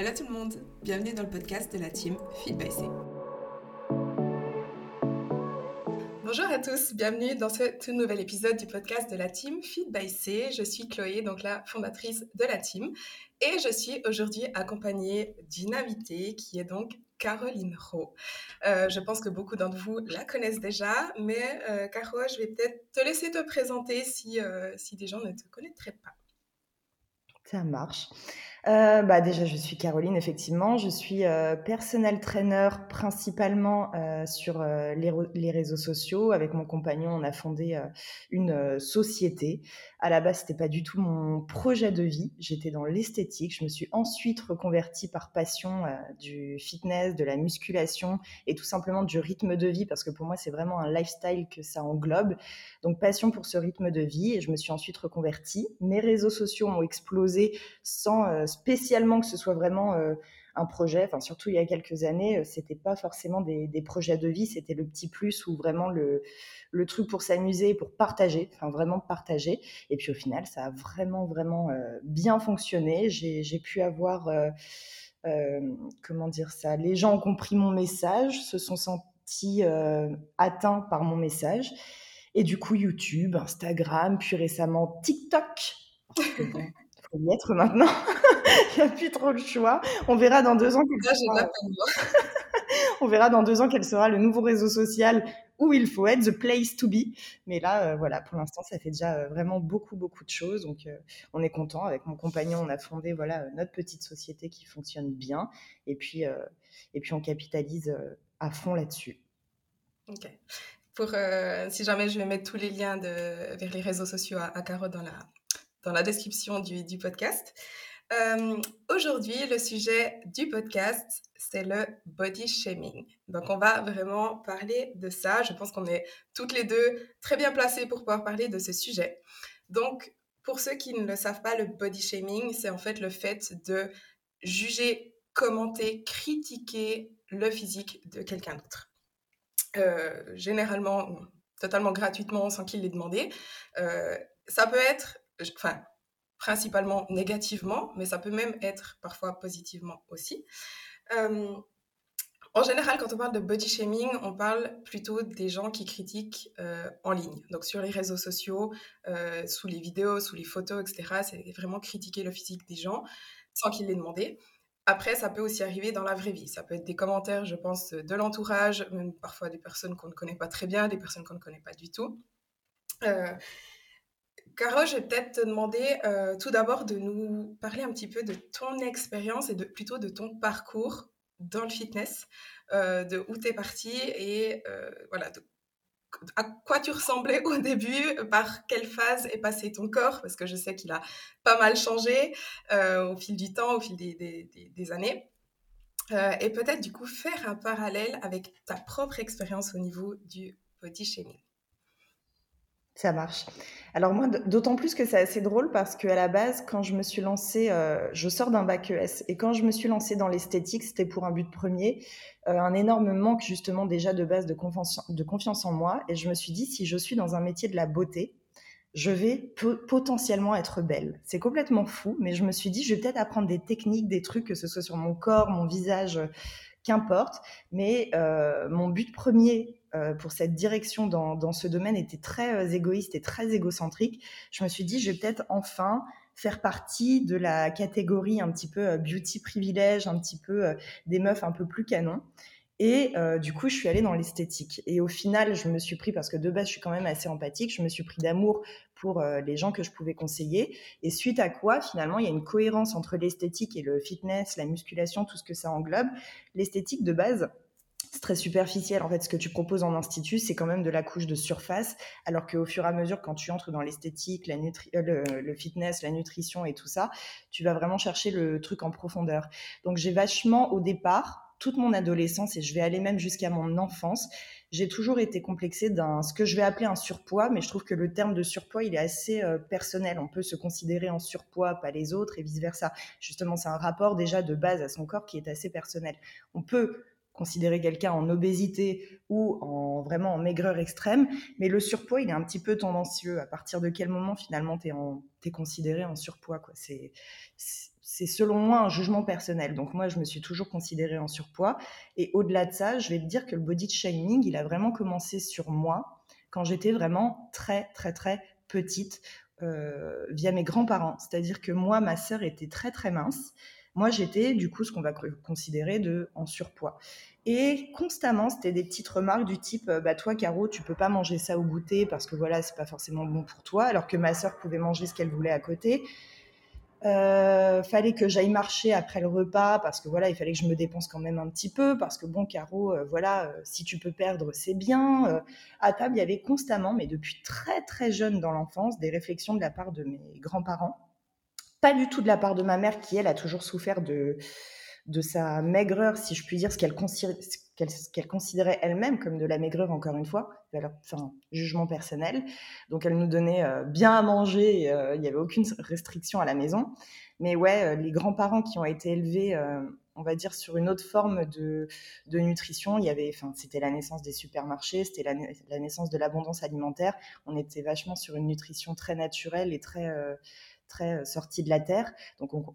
Hello tout le monde, bienvenue dans le podcast de la team Feed by C. Bonjour à tous, bienvenue dans ce tout nouvel épisode du podcast de la team Feed by C. Je suis Chloé, donc la fondatrice de la team, et je suis aujourd'hui accompagnée d'une invitée qui est donc Caroline Rowe. Euh, je pense que beaucoup d'entre vous la connaissent déjà, mais euh, Caro, je vais peut-être te laisser te présenter si, euh, si des gens ne te connaîtraient pas. Ça marche. Euh, bah déjà, je suis Caroline, effectivement. Je suis euh, personnel trainer principalement euh, sur euh, les, les, réseaux sociaux. Avec mon compagnon, on a fondé une société. À la base, c'était pas du tout mon projet de vie. J'étais dans l'esthétique. Je me suis ensuite reconvertie par passion du fitness, de la musculation et tout simplement du rythme de vie parce que pour moi, c'est vraiment un lifestyle que ça englobe. Donc, passion pour ce rythme de vie et je me suis ensuite reconvertie. Mes réseaux sociaux ont explosé sans spécialement que ce soit vraiment euh, un projet. Enfin, surtout il y a quelques années, euh, c'était pas forcément des, projets de vie, c'était le petit plus ou vraiment le, le truc pour s'amuser, pour partager, enfin vraiment partager. Et puis au final, ça a vraiment, vraiment euh, bien fonctionné. J'ai pu avoir, comment dire ça, les gens ont compris mon message, se sont sentis atteints par mon message. Et du coup, YouTube, Instagram, puis récemment TikTok. faut y être maintenant. Il n'y a plus trop le choix. On verra dans deux ans. Quel sera... On verra dans deux ans quel sera le nouveau réseau social où il faut être, the place to be. Mais là, euh, voilà, pour l'instant, ça fait déjà euh, vraiment beaucoup, beaucoup de choses. Donc, euh, on est content. Avec mon compagnon, on a fondé voilà notre petite société qui fonctionne bien. Et puis, et puis on capitalise à fond là-dessus. Ok. Pour, si jamais je vais mettre tous les liens de, vers les réseaux sociaux à, à Caro dans la, dans la description du, du podcast. Euh, Aujourd'hui, le sujet du podcast, c'est le body shaming. Donc, on va vraiment parler de ça. Je pense qu'on est toutes les deux très bien placées pour pouvoir parler de ce sujet. Donc, pour ceux qui ne le savent pas, le body shaming, c'est en fait le fait de juger, commenter, critiquer le physique de quelqu'un d'autre. Euh, généralement, totalement gratuitement, sans qu'il l'ait demandé. Euh, ça peut être enfin, principalement négativement, mais ça peut même être parfois positivement aussi. Euh, en général, quand on parle de body shaming, on parle plutôt des gens qui critiquent euh, en ligne, donc sur les réseaux sociaux, euh, sous les vidéos, sous les photos, etc. C'est vraiment critiquer le physique des gens sans qu'ils l'aient demandé. Après, ça peut aussi arriver dans la vraie vie. Ça peut être des commentaires, je pense, de l'entourage, même parfois des personnes qu'on ne connaît pas très bien, des personnes qu'on ne connaît pas du tout. Caro, je vais peut-être te demander euh, tout d'abord de nous parler un petit peu de ton expérience et de, plutôt de ton parcours dans le fitness, euh, de où tu es parti et euh, voilà, à quoi tu ressemblais au début, par quelle phase est passé ton corps, parce que je sais qu'il a pas mal changé au fil du temps, au fil des, des, années. Et peut-être du coup faire un parallèle avec ta propre expérience au niveau du body shaming. Ça marche. Alors moi, d'autant plus que c'est assez drôle parce qu'à la base, quand je me suis lancée, euh, je sors d'un bac ES, et quand je me suis lancée dans l'esthétique, c'était pour un but premier, euh, un énorme manque justement déjà de base de confiance, en moi, et je me suis dit, si je suis dans un métier de la beauté, je vais potentiellement être belle. C'est complètement fou, mais je me suis dit, je vais peut-être apprendre des techniques, des trucs, que ce soit sur mon corps, mon visage, qu'importe. Mais euh, mon but premier euh, pour cette direction dans, ce domaine était très euh, égoïste et très égocentrique. Je me suis dit, je vais peut-être enfin faire partie de la catégorie un petit peu euh, beauty privilège, un petit peu des meufs un peu plus canon. Et du coup, je suis allée dans l'esthétique. Et au final, je me suis pris, parce que de base, je suis quand même assez empathique, je me suis pris d'amour pour les gens que je pouvais conseiller. Et suite à quoi, finalement, il y a une cohérence entre l'esthétique et le fitness, la musculation, tout ce que ça englobe. L'esthétique, de base, c'est très superficiel. En fait, ce que tu proposes en institut, c'est quand même de la couche de surface, alors qu'au fur et à mesure, quand tu entres dans l'esthétique, euh, le, le, fitness, la nutrition et tout ça, tu vas vraiment chercher le truc en profondeur. Donc, j'ai vachement, au départ, toute mon adolescence et je vais aller même jusqu'à mon enfance, j'ai toujours été complexée d'un ce que je vais appeler un surpoids, mais je trouve que le terme de surpoids, il est assez euh, personnel. On peut se considérer en surpoids, pas les autres, et vice-versa. Justement, c'est un rapport déjà de base à son corps qui est assez personnel. On peut considérer quelqu'un en obésité ou en vraiment en maigreur extrême, mais le surpoids, il est un petit peu tendancieux. À partir de quel moment, finalement, tu es, considéré en surpoids c'est selon moi un jugement personnel. Donc moi, je me suis toujours considérée en surpoids. Et au-delà de ça, je vais te dire que le body shaming, il a vraiment commencé sur moi quand j'étais vraiment très, très, très petite euh, via mes grands-parents. C'est-à-dire que moi, ma sœur était très, très mince. Moi, j'étais du coup ce qu'on va considérer de en surpoids. Et constamment, c'était des petites remarques du type euh, bah toi Caro, tu peux pas manger ça au goûter parce que voilà, c'est pas forcément bon pour toi alors que ma sœur pouvait manger ce qu'elle voulait à côté. Euh, fallait que j'aille marcher après le repas parce que voilà, il fallait que je me dépense quand même un petit peu parce que bon, Caro, euh, voilà, si tu peux perdre, c'est bien. À table, il y avait constamment, mais depuis très très jeune dans l'enfance, des réflexions de la part de mes grands-parents, pas du tout de la part de ma mère qui elle a toujours souffert de de sa maigreur, si je puis dire, ce qu'elle qu'elle considérait elle-même comme de la maigreur, encore une fois, enfin, jugement personnel. Donc, elle nous donnait euh, bien à manger, euh, il n'y avait aucune restriction à la maison. Mais ouais, euh, les grands-parents qui ont été élevés, on va dire, sur une autre forme de, de nutrition, il y avait, enfin, c'était la naissance des supermarchés, c'était la, naissance de l'abondance alimentaire. On était vachement sur une nutrition très naturelle et très, très sortie de la terre. Donc, on,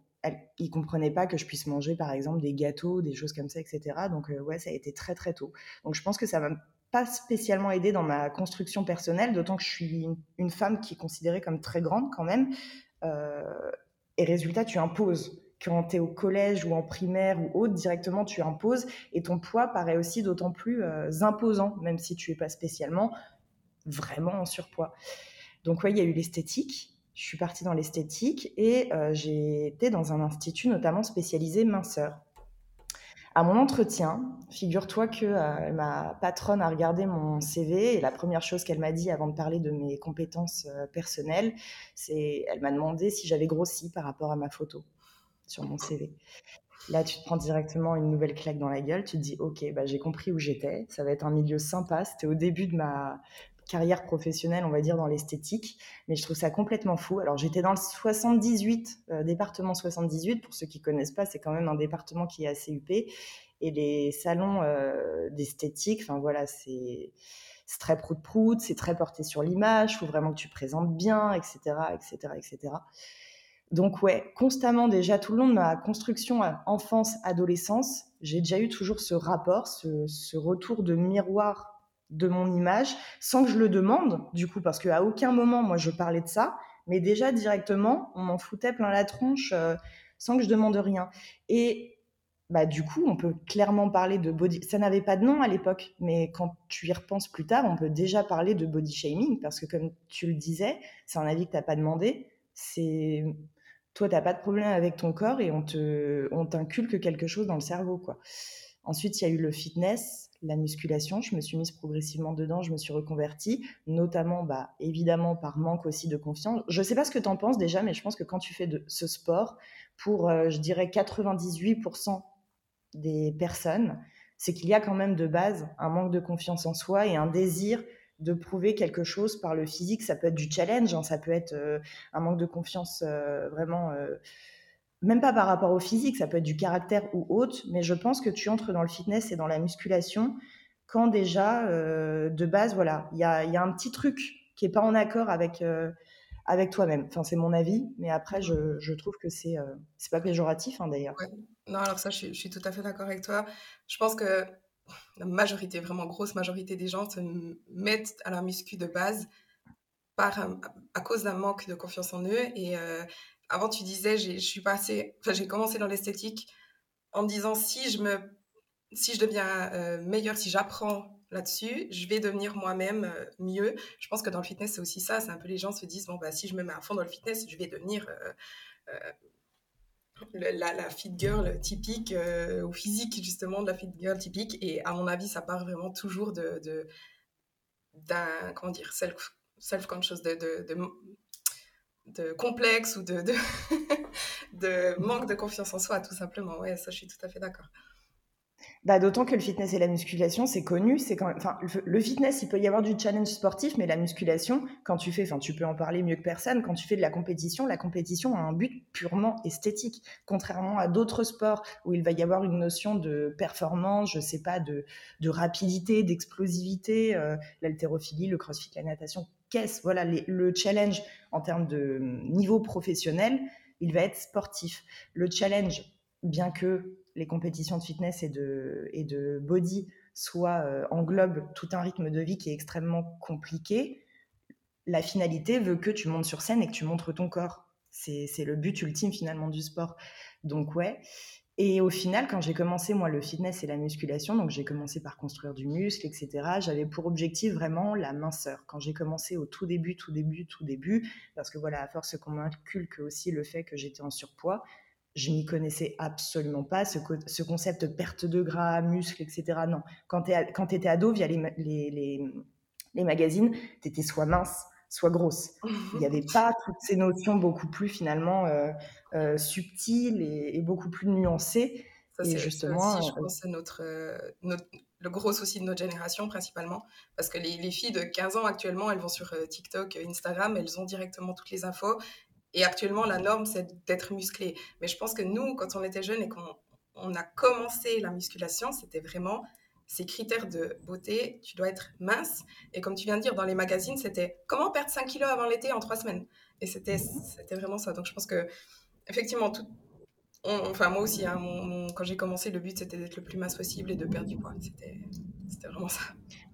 ils comprenaient pas que je puisse manger, par exemple, des gâteaux, des choses comme ça, etc. Donc, euh, ouais, ça a été très, très tôt. Donc, je pense que ça m'a pas spécialement aidé dans ma construction personnelle, d'autant que je suis une, femme qui est considérée comme très grande quand même. Euh, et résultat, tu imposes. Quand tu es au collège ou en primaire ou autre, directement, tu imposes. Et ton poids paraît aussi d'autant plus euh, imposant, même si tu es pas spécialement vraiment en surpoids. Donc, ouais, il y a eu l'esthétique je suis partie dans l'esthétique et euh, j'ai été dans un institut notamment spécialisé minceur. À mon entretien, figure-toi que euh, ma patronne a regardé mon CV et la première chose qu'elle m'a dit avant de parler de mes compétences euh, personnelles, c'est elle m'a demandé si j'avais grossi par rapport à ma photo sur mon CV. Là, tu te prends directement une nouvelle claque dans la gueule. Tu te dis, OK, bah, j'ai compris où j'étais. Ça va être un milieu sympa. C'était au début de ma, carrière professionnelle, on va dire, dans l'esthétique. Mais je trouve ça complètement fou. Alors, j'étais dans le 78, euh, département 78. Pour ceux qui connaissent pas, c'est quand même un département qui est assez huppé. Et les salons euh, d'esthétique, enfin voilà, c'est très prout-prout, c'est très porté sur l'image, faut vraiment que tu présentes bien, etc., etc., etc. Donc ouais, constamment déjà tout le long de ma construction enfance-adolescence, j'ai déjà eu toujours ce rapport, ce retour de miroir de mon image sans que je le demande, du coup, parce qu'à aucun moment, moi, je parlais de ça, mais déjà directement, on m'en foutait plein la tronche euh, sans que je demande rien. Et bah, du coup, on peut clairement parler de body. Ça n'avait pas de nom à l'époque, mais quand tu y repenses plus tard, on peut déjà parler de body shaming parce que, comme tu le disais, c'est un avis que tu n'as pas demandé. C'est toi, tu n'as pas de problème avec ton corps et on te, on t'inculque quelque chose dans le cerveau, quoi. Ensuite, il y a eu le fitness, la musculation. Je me suis mise progressivement dedans, je me suis reconvertie, notamment, bah, évidemment, par manque aussi de confiance. Je ne sais pas ce que tu en penses déjà, mais je pense que quand tu fais ce sport, pour, euh, je dirais, 98% des personnes, c'est qu'il y a quand même de base un manque de confiance en soi et un désir de prouver quelque chose par le physique. Ça peut être du challenge, hein, ça peut être euh, un manque de confiance euh, vraiment même pas par rapport au physique, ça peut être du caractère ou autre, mais je pense que tu entres dans le fitness et dans la musculation quand déjà, euh, de base, voilà, il y a, un petit truc qui est pas en accord avec, euh, avec toi-même. Enfin, c'est mon avis, mais après, je, je trouve que c'est euh, pas péjoratif, hein, d'ailleurs. Non, alors ça, je suis, tout à fait d'accord avec toi. Je pense que la majorité, vraiment grosse majorité des gens se mettent à la muscu de base par, à cause d'un manque de confiance en eux et avant, tu disais, je suis enfin, j'ai commencé dans l'esthétique en me disant si je me, si je deviens euh, meilleure, si j'apprends là-dessus, je vais devenir moi-même euh, mieux. Je pense que dans le fitness, c'est aussi ça. C'est un peu les gens se disent bon, bah, si je me mets à fond dans le fitness, je vais devenir euh, la, la, fit girl typique, au physique justement de la fit girl typique. Et à mon avis, ça part vraiment toujours de, d'un, comment dire, self, self-conscious, de, de, de de complexe ou de, de, manque de confiance en soi, tout simplement. Ouais, ça, je suis tout à fait d'accord. Bah, D'autant que le fitness et la musculation, c'est connu. Quand le fitness, il peut y avoir du challenge sportif, mais la musculation, quand tu fais, enfin, tu peux en parler mieux que personne, quand tu fais de la compétition, la compétition a un but purement esthétique. Contrairement à d'autres sports où il va y avoir une notion de performance, je sais pas, de, de rapidité, d'explosivité, euh, l'haltérophilie, le crossfit, la natation, voilà, le challenge en termes de niveau professionnel, il va être sportif. Le challenge, bien que les compétitions de fitness et de, et de body soient euh, englobent tout un rythme de vie qui est extrêmement compliqué, la finalité veut que tu montes sur scène et que tu montres ton corps. C'est le but ultime finalement du sport. Donc ouais. Et au final, quand j'ai commencé moi le fitness et la musculation, donc j'ai commencé par construire du muscle, etc. J'avais pour objectif vraiment la minceur. Quand j'ai commencé au tout début, tout début, tout début, parce que voilà, à force qu'on m'inculque aussi le fait que j'étais en surpoids, je n'y connaissais absolument pas ce, ce, concept perte de gras, muscle, etc. Non, quand tu étais ado via les magazines, tu étais soit mince, soit grosse. Il n'y avait pas toutes ces notions beaucoup plus finalement euh, euh, subtiles et, beaucoup plus nuancées. Ça, c'est justement, aussi, je euh, pense, notre, notre, le gros souci de notre génération principalement, parce que les, les, filles de 15 ans actuellement, elles vont sur TikTok, Instagram, elles ont directement toutes les infos. Et actuellement, la norme, c'est d'être musclé. Mais je pense que nous, quand on était jeunes et qu'on on a commencé la musculation, c'était vraiment ces critères de beauté, tu dois être mince. Et comme tu viens de dire, dans les magazines, c'était comment perdre 5 kilos avant l'été en 3 semaines? Et c'était vraiment ça. Donc je pense que, effectivement, tout, enfin moi aussi, hein, quand j'ai commencé, le but c'était d'être le plus mince possible et de perdre du poids. C'était vraiment ça.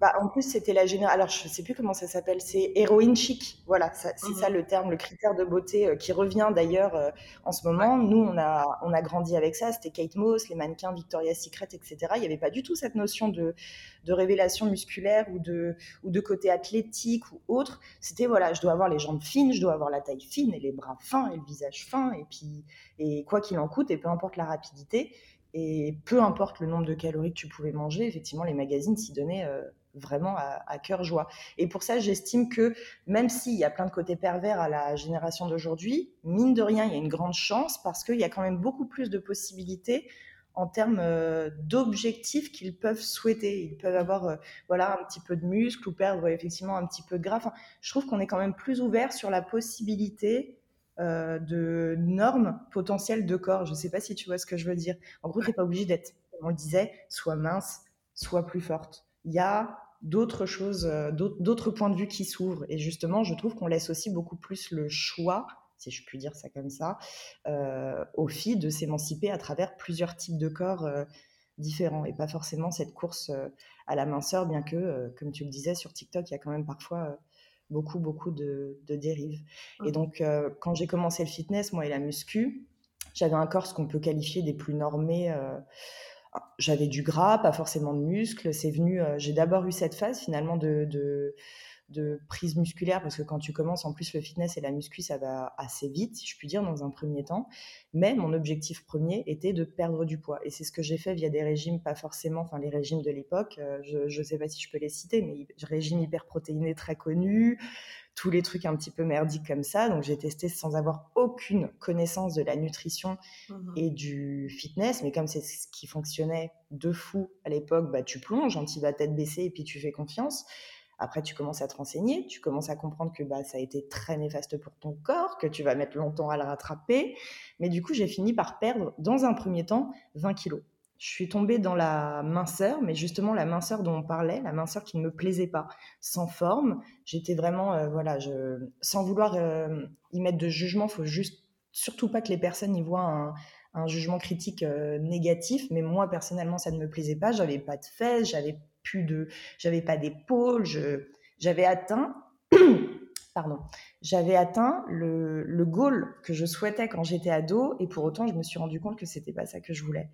Bah, en plus, c'était la génération. Alors, je sais plus comment ça s'appelle. C'est héroïne chic. Voilà, c'est ça mhm. le terme, le critère de beauté euh, qui revient d'ailleurs euh, en ce moment. Nous, on a, on a grandi avec ça. C'était Kate Moss, les mannequins Victoria's Secret, etc. Il n'y avait pas du tout cette notion de, de révélation musculaire ou de, ou de côté athlétique ou autre. C'était voilà, je dois avoir les jambes fines, je dois avoir la taille fine et les bras fins et le visage fin. Et puis, et quoi qu'il en coûte, et peu importe la rapidité. Et peu importe le nombre de calories que tu pouvais manger, effectivement, les magazines s'y donnaient. Euh, vraiment à, cœur joie. Et pour ça, j'estime que même s'il y a plein de côtés pervers à la génération d'aujourd'hui, mine de rien, il y a une grande chance parce qu'il y a quand même beaucoup plus de possibilités en termes euh, d'objectifs qu'ils peuvent souhaiter. Ils peuvent avoir euh, voilà un petit peu de muscle ou perdre effectivement un petit peu de gras. je trouve qu'on est quand même plus ouvert sur la possibilité euh, de normes potentielles de corps. Je ne sais pas si tu vois ce que je veux dire. En gros, tu n'es pas obligé d'être, comme on le disait, soit mince, soit plus forte il y a d'autres choses, euh, d'autres points de vue qui s'ouvrent. Et justement, je trouve qu'on laisse aussi beaucoup plus le choix, si je puis dire ça comme ça, euh, aux filles de s'émanciper à travers plusieurs types de corps différents et pas forcément cette course à la minceur, bien que, comme tu le disais, sur TikTok, il y a quand même parfois beaucoup, beaucoup de, dérives. Et donc, quand j'ai commencé le fitness, moi et la muscu, j'avais un corps ce qu'on peut qualifier des plus normés j'avais du gras, pas forcément de muscles. C'est venu, euh, j'ai d'abord eu cette phase finalement de, de, prise musculaire parce que quand tu commences, en plus le fitness et la muscu, ça va assez vite, si je puis dire, dans un premier temps. Mais mon objectif premier était de perdre du poids. Et c'est ce que j'ai fait via des régimes, pas forcément, enfin les régimes de l'époque, euh, je ne sais pas si je peux les citer, mais régime hyperprotéiné très connu, tous les trucs un petit peu merdiques comme ça. Donc j'ai testé sans avoir aucune connaissance de la nutrition mmh et du fitness. Mais comme c'est ce qui fonctionnait de fou à l'époque, bah, tu plonges, tu vas tête baissée et puis tu fais confiance. Après, tu commences à te renseigner, tu commences à comprendre que bah, ça a été très néfaste pour ton corps, que tu vas mettre longtemps à le rattraper. Mais du coup, j'ai fini par perdre, dans un premier temps, 20 kilos je suis tombée dans la minceur, mais justement la minceur dont on parlait, la minceur qui ne me plaisait pas, sans forme. J'étais vraiment, euh, voilà, sans vouloir euh, y mettre de jugement, faut juste surtout pas que les personnes y voient un, jugement critique euh, négatif. Mais moi personnellement, ça ne me plaisait pas. J'avais pas de fesses, j'avais plus de, j'avais pas d'épaule, j'avais atteint. Pardon, j'avais atteint le, le goal que je souhaitais quand j'étais ado, et pour autant, je me suis rendu compte que c'était pas ça que je voulais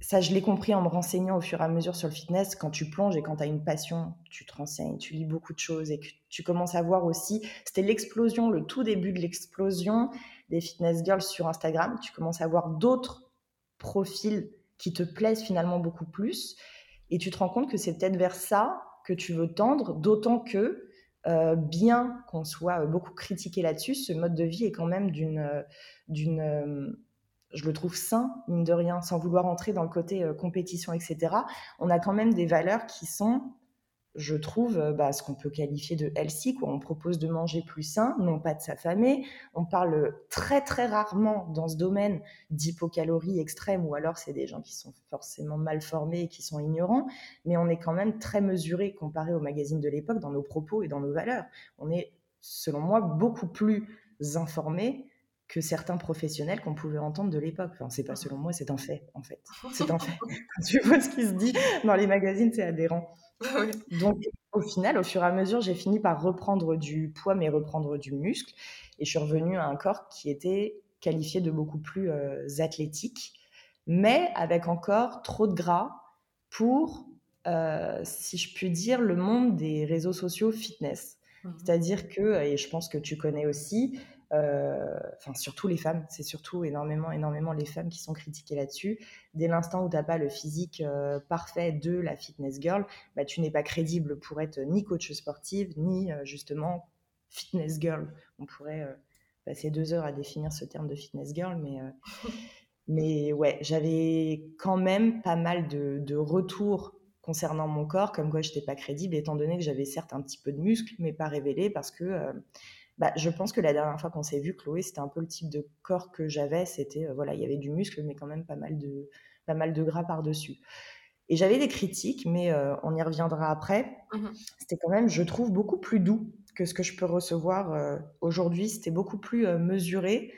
ça, je l'ai compris en me renseignant au fur et à mesure sur le fitness. Quand tu plonges et quand tu as une passion, tu te renseignes, tu lis beaucoup de choses et que tu commences à voir aussi. C'était l'explosion, le tout début de l'explosion des fitness girls sur Instagram. Tu commences à voir d'autres profils qui te plaisent finalement beaucoup plus. Et tu te rends compte que c'est peut-être vers ça que tu veux tendre, d'autant que, euh, bien qu'on soit beaucoup critiqué là-dessus, ce mode de vie est quand même d'une. d'une euh, je le trouve sain, mine de rien, sans vouloir entrer dans le côté euh, compétition, etc. On a quand même des valeurs qui sont, je trouve, euh, bah, ce qu'on peut qualifier de healthy. Quoi. On propose de manger plus sain, non pas de s'affamer. On parle très très rarement dans ce domaine d'hypocalorie extrême, ou alors c'est des gens qui sont forcément mal formés et qui sont ignorants, mais on est quand même très mesuré comparé aux magazines de l'époque dans nos propos et dans nos valeurs. On est, selon moi, beaucoup plus informés que certains professionnels qu'on pouvait entendre de l'époque. Enfin, c'est pas selon moi, c'est un fait, en fait. C'est un fait. tu vois ce qui se dit dans les magazines, c'est adhérent. Donc, au final, au fur et à mesure, j'ai fini par reprendre du poids, mais reprendre du muscle. Et je suis revenue à un corps qui était qualifié de beaucoup plus euh, athlétique, mais avec encore trop de gras pour, euh, si je puis dire, le monde des réseaux sociaux fitness. Mmh C'est-à-dire que, et je pense que tu connais aussi, enfin surtout les femmes, c'est surtout énormément, énormément les femmes qui sont critiquées là-dessus. Dès l'instant où tu n'as pas le physique euh, parfait de la fitness girl, bah, tu n'es pas crédible pour être ni coach sportive, ni euh, justement fitness girl. On pourrait passer deux heures à définir ce terme de fitness girl, mais, mais ouais, j'avais quand même pas mal de, de retours concernant mon corps, comme quoi je n'étais pas crédible, étant donné que j'avais certes un petit peu de muscle, mais pas révélé parce que bah, je pense que la dernière fois qu'on s'est vu, Chloé, c'était un peu le type de corps que j'avais. C'était, euh, voilà, il y avait du muscle, mais quand même pas mal de, pas mal de gras par-dessus. Et j'avais des critiques, mais euh, on y reviendra après. Mmh c'était quand même, je trouve, beaucoup plus doux que ce que je peux recevoir euh, aujourd'hui. C'était beaucoup plus mesuré.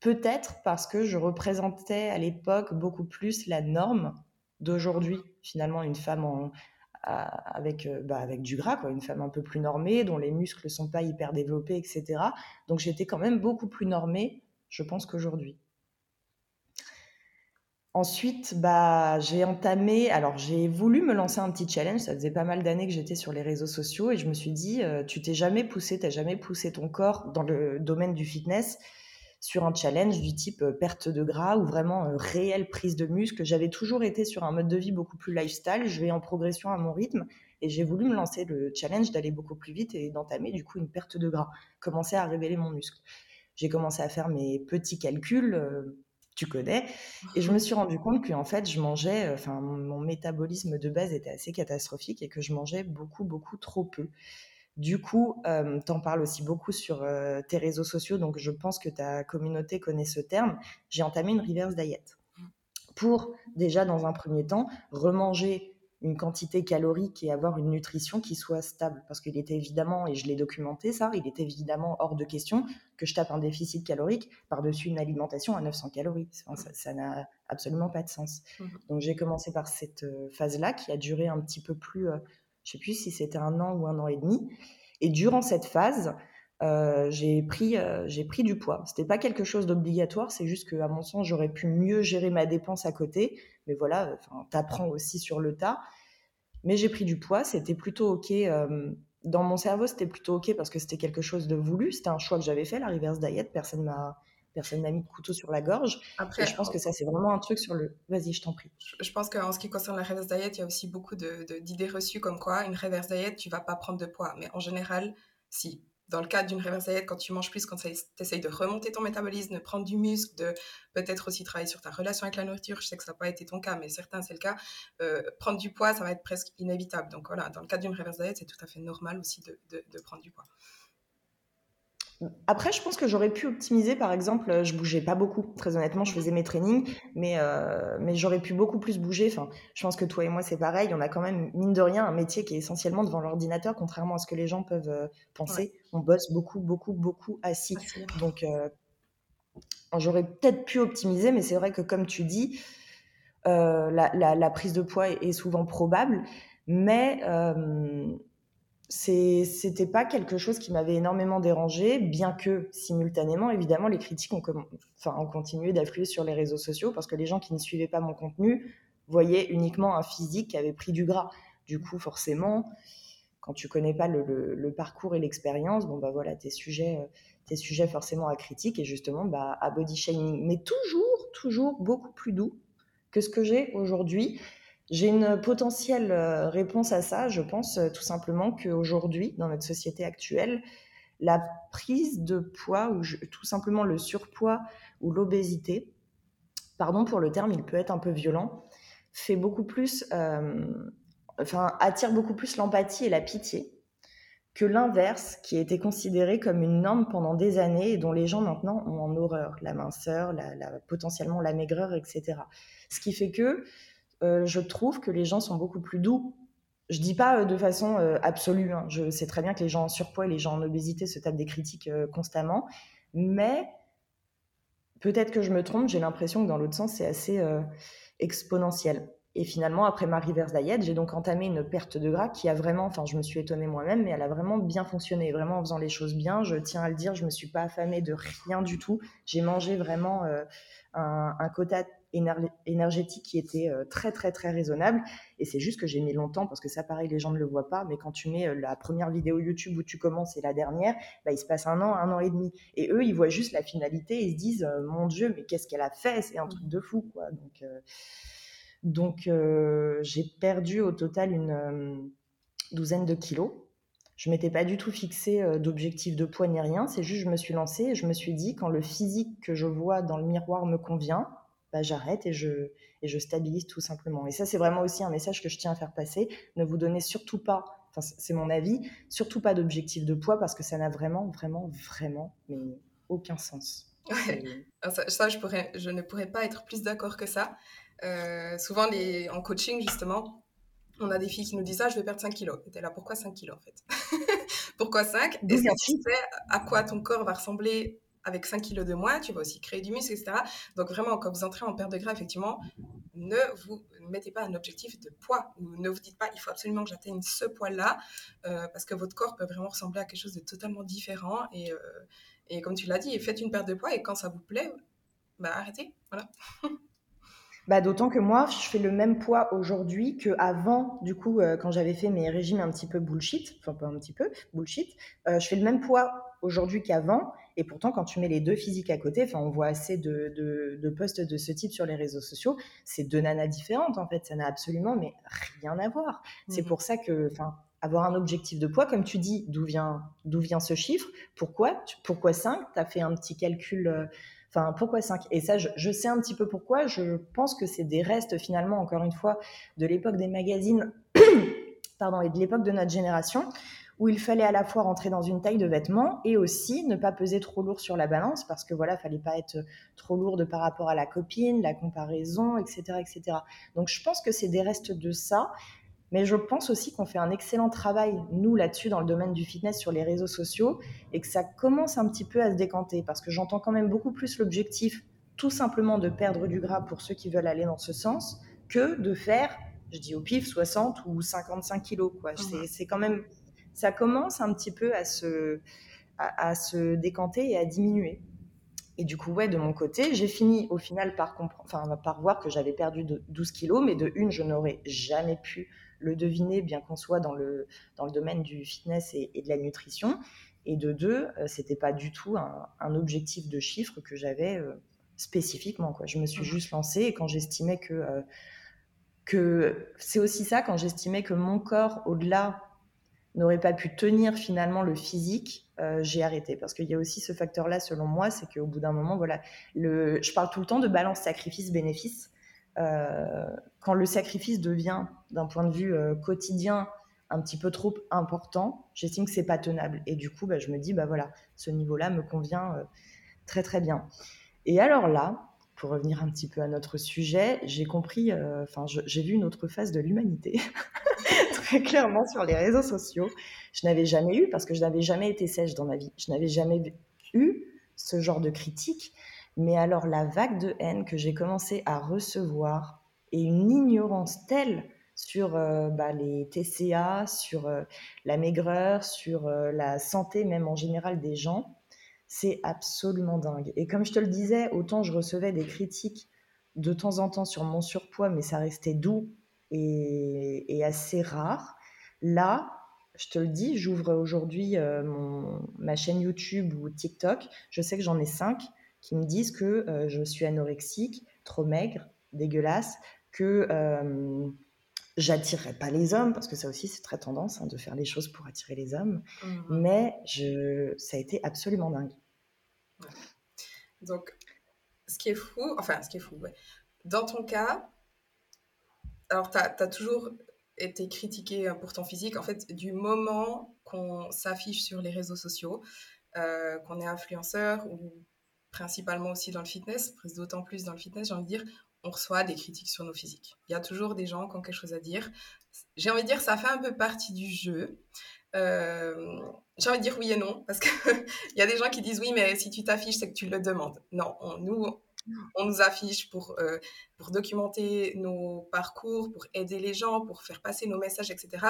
Peut-être parce que je représentais à l'époque beaucoup plus la norme d'aujourd'hui. Finalement, une femme en, avec, euh, bah, avec du gras, quoi, une femme un peu plus normée, dont les muscles ne sont pas hyper développés, etc. Donc j'étais quand même beaucoup plus normée, je pense, qu'aujourd'hui. Ensuite, bah, j'ai entamé, alors j'ai voulu me lancer un petit challenge, ça faisait pas mal d'années que j'étais sur les réseaux sociaux et je me suis dit, euh, tu t'es jamais poussé, tu n'as jamais poussé ton corps dans le domaine du fitness sur un challenge du type euh, perte de gras ou vraiment euh, réelle prise de muscle. J'avais toujours été sur un mode de vie beaucoup plus lifestyle, je vais en progression à mon rythme et j'ai voulu me lancer le challenge d'aller beaucoup plus vite et d'entamer du coup une perte de gras, commencer à révéler mon muscle. J'ai commencé à faire mes petits calculs, euh, tu connais, et je me suis rendu compte qu'en fait je mangeais, enfin mon métabolisme de base était assez catastrophique et que je mangeais beaucoup beaucoup trop peu. Du coup, euh, tu en parles aussi beaucoup sur euh, tes réseaux sociaux, donc je pense que ta communauté connaît ce terme. J'ai entamé une reverse diet pour déjà, dans un premier temps, remanger une quantité calorique et avoir une nutrition qui soit stable. Parce qu'il était évidemment, et je l'ai documenté ça, il était évidemment hors de question que je tape un déficit calorique par-dessus une alimentation à 900 calories. ça n'a absolument pas de sens. Mmh donc j'ai commencé par cette euh, phase-là qui a duré un petit peu plus je sais plus si c'était un an ou un an et demi. Et durant cette phase, euh, j'ai pris, euh, j'ai pris du poids. C'était pas quelque chose d'obligatoire, c'est juste que, à mon sens, j'aurais pu mieux gérer ma dépense à côté. Mais voilà, tu apprends aussi sur le tas. Mais j'ai pris du poids, c'était plutôt OK. Euh, dans mon cerveau, c'était plutôt OK parce que c'était quelque chose de voulu. C'était un choix que j'avais fait, la reverse diet. Personne m'a personne n'a mis de couteau sur la gorge. Après, je pense que ça, c'est vraiment un truc sur le. Vas-y, je t'en prie. Je pense qu'en ce qui concerne la reverse diet, il y a aussi beaucoup d'idées reçues comme quoi une reverse diet, tu vas pas prendre de poids. Mais en général, si. Dans le cadre d'une reverse diet, quand tu manges plus, quand tu essayes de remonter ton métabolisme, de prendre du muscle, de peut-être aussi travailler sur ta relation avec la nourriture, je sais que ça n'a pas été ton cas, mais certains, c'est le cas, euh, prendre du poids, ça va être presque inévitable. Donc voilà, dans le cadre d'une reverse diet, c'est tout à fait normal aussi de, de prendre du poids. Après, je pense que j'aurais pu optimiser, par exemple, euh, je bougeais pas beaucoup, très honnêtement, je faisais mes trainings, mais, euh, mais j'aurais pu beaucoup plus bouger. Enfin, je pense que toi et moi, c'est pareil, on a quand même, mine de rien, un métier qui est essentiellement devant l'ordinateur, contrairement à ce que les gens peuvent euh, penser. On bosse beaucoup, beaucoup, beaucoup assis. Donc, j'aurais peut-être pu optimiser, mais c'est vrai que, comme tu dis, la, prise de poids est, est souvent probable, mais c'était pas quelque chose qui m'avait énormément dérangé, bien que simultanément, évidemment, les critiques ont, enfin, ont continué d'affluer sur les réseaux sociaux parce que les gens qui ne suivaient pas mon contenu voyaient uniquement un physique qui avait pris du gras. Du coup, forcément, quand tu connais pas le, parcours et l'expérience, bon bah voilà, t'es sujet, euh, es sujet forcément à critique et justement bah, à body shaming, mais toujours, toujours beaucoup plus doux que ce que j'ai aujourd'hui. J'ai une potentielle euh, réponse à ça. Je pense euh, tout simplement qu'aujourd'hui, dans notre société actuelle, la prise de poids ou tout simplement le surpoids ou l'obésité, pardon pour le terme, il peut être un peu violent, fait beaucoup plus, euh, enfin attire beaucoup plus l'empathie et la pitié que l'inverse, qui a été considéré comme une norme pendant des années et dont les gens maintenant ont en horreur, la minceur, potentiellement la maigreur, etc. Ce qui fait que euh, je trouve que les gens sont beaucoup plus doux. Je dis pas euh, de façon euh, absolue. Hein. Je sais très bien que les gens en surpoids et les gens en obésité se tapent des critiques constamment, mais peut-être que je me trompe, j'ai l'impression que dans l'autre sens, c'est assez exponentiel. Et finalement, après ma reverse diet, j'ai donc entamé une perte de gras qui a vraiment, enfin, je me suis étonnée moi-même, mais elle a vraiment bien fonctionné, vraiment en faisant les choses bien. Je tiens à le dire, je me suis pas affamée de rien du tout. J'ai mangé vraiment un, quota énergétique qui était euh, très très très raisonnable. Et c'est juste que j'ai mis longtemps parce que ça, pareil, les gens ne le voient pas. Mais quand tu mets euh, la première vidéo YouTube où tu commences et la dernière, bah, il se passe un an, un an et demi. Et eux, ils voient juste la finalité et ils se disent, mon Dieu, mais qu'est-ce qu'elle a fait? C'est un truc de fou, quoi. Donc donc, euh, j'ai perdu au total une euh, douzaine de kilos. Je m'étais pas du tout fixé euh, d'objectif de poids ni rien. C'est juste, je me suis lancée et je me suis dit, quand le physique que je vois dans le miroir me convient, bah, j'arrête et je, et je stabilise tout simplement. Et ça, c'est vraiment aussi un message que je tiens à faire passer. Ne vous donnez surtout pas, enfin, c'est mon avis, surtout pas d'objectif de poids parce que ça n'a vraiment, vraiment, vraiment, mais aucun sens. Ça, ça, je, pourrais, je ne pourrais pas être plus d'accord que ça. Euh, souvent, les, en coaching, justement, on a des filles qui nous disent Ah, je vais perdre 5 kilos. Et t'es là, pourquoi 5 kilos en fait? Pourquoi 5 Est-ce que tu sais à quoi ton corps va ressembler avec 5 kilos de moins Tu vas aussi créer du muscle, etc. Donc, vraiment, quand vous entrez en perte de gras, effectivement, ne vous mettez pas un objectif de poids ou ne vous dites pas il faut absolument que j'atteigne ce poids-là euh, parce que votre corps peut vraiment ressembler à quelque chose de totalement différent. Et, euh, et comme tu l'as dit, faites une perte de poids et quand ça vous plaît, bah arrêtez. Voilà. Bah, D'autant que moi, je fais le même poids aujourd'hui qu'avant, du coup, euh, quand j'avais fait mes régimes un petit peu bullshit, enfin pas un petit peu, bullshit, je fais le même poids aujourd'hui qu'avant. Et pourtant, quand tu mets les deux physiques à côté, enfin, on voit assez de, de, de, posts de ce type sur les réseaux sociaux. C'est deux nanas différentes, en fait. Ça n'a absolument mais rien à voir. C'est mmh pour ça que, enfin, avoir un objectif de poids, comme tu dis, d'où vient, d'où vient ce chiffre Pourquoi Pourquoi 5 Tu as fait un petit calcul euh, Enfin, pourquoi 5 Et ça, je, sais un petit peu pourquoi. Je pense que c'est des restes, finalement, encore une fois, de l'époque des magazines pardon, et de l'époque de notre génération, où il fallait à la fois rentrer dans une taille de vêtements et aussi ne pas peser trop lourd sur la balance, parce que voilà, fallait pas être trop lourde par rapport à la copine, la comparaison, etc. etc. Donc, je pense que c'est des restes de ça. Mais je pense aussi qu'on fait un excellent travail, nous, là-dessus, dans le domaine du fitness sur les réseaux sociaux, et que ça commence un petit peu à se décanter, parce que j'entends quand même beaucoup plus l'objectif, tout simplement, de perdre du gras pour ceux qui veulent aller dans ce sens, que de faire, je dis au pif, 60 ou 55 kilos. Quoi. Mmh. C'est quand même, ça commence un petit peu à se, à, se décanter et à diminuer. Et du coup, ouais, de mon côté, j'ai fini au final par, enfin, par voir que j'avais perdu 12 kilos, mais de une, je n'aurais jamais pu le deviner, bien qu'on soit dans le, dans le domaine du fitness et, de la nutrition. Et de deux, euh, c'était pas du tout un, objectif de chiffre que j'avais euh, spécifiquement. Quoi. Je me suis mmh. juste lancée et quand j'estimais que, euh, que c'est aussi ça, quand j'estimais que mon corps, au-delà, n'aurait pas pu tenir finalement le physique, j'ai arrêté. Parce qu'il y a aussi ce facteur-là, selon moi, c'est qu'au bout d'un moment, voilà, le, je parle tout le temps de balance sacrifice-bénéfice. Euh, quand le sacrifice devient, d'un point de vue euh, quotidien, un petit peu trop important, j'estime que c'est pas tenable. Et du coup, bah, je me dis, bah voilà, ce niveau-là me convient euh, très très bien. Et alors là, pour revenir un petit peu à notre sujet, j'ai compris, enfin, j'ai vu une autre phase de l'humanité, très clairement sur les réseaux sociaux. Je n'avais jamais eu, parce que je n'avais jamais été sèche dans ma vie, je n'avais jamais eu ce genre de critique. Mais alors la vague de haine que j'ai commencé à recevoir et une ignorance telle sur euh, bah, les TCA, sur euh, la maigreur, sur euh, la santé même en général des gens, c'est absolument dingue. Et comme je te le disais, autant je recevais des critiques de temps en temps sur mon surpoids, mais ça restait doux et, et assez rare. Là, je te le dis, j'ouvre aujourd'hui ma chaîne YouTube ou TikTok. Je sais que j'en ai cinq qui me disent que euh, je suis anorexique, trop maigre, dégueulasse, que euh, j'attirerai pas les hommes, parce que ça aussi c'est très tendance hein, de faire les choses pour attirer les hommes, mmh. mais je, ça a été absolument dingue. Donc, ce qui est fou, enfin, ce qui est fou, ouais. Dans ton cas, alors tu as, toujours été critiqué hein, pour ton physique, en fait, du moment qu'on s'affiche sur les réseaux sociaux, euh, qu'on est influenceur ou principalement aussi dans le fitness, d'autant plus dans le fitness, j'ai envie de dire, on reçoit des critiques sur nos physiques. Il y a toujours des gens qui ont quelque chose à dire. J'ai envie de dire, ça fait un peu partie du jeu. Euh, j'ai envie de dire oui et non, parce qu'il y a des gens qui disent oui, mais si tu t'affiches, c'est que tu le demandes. Non, on, nous, on nous affiche pour, euh, pour documenter nos parcours, pour aider les gens, pour faire passer nos messages, etc.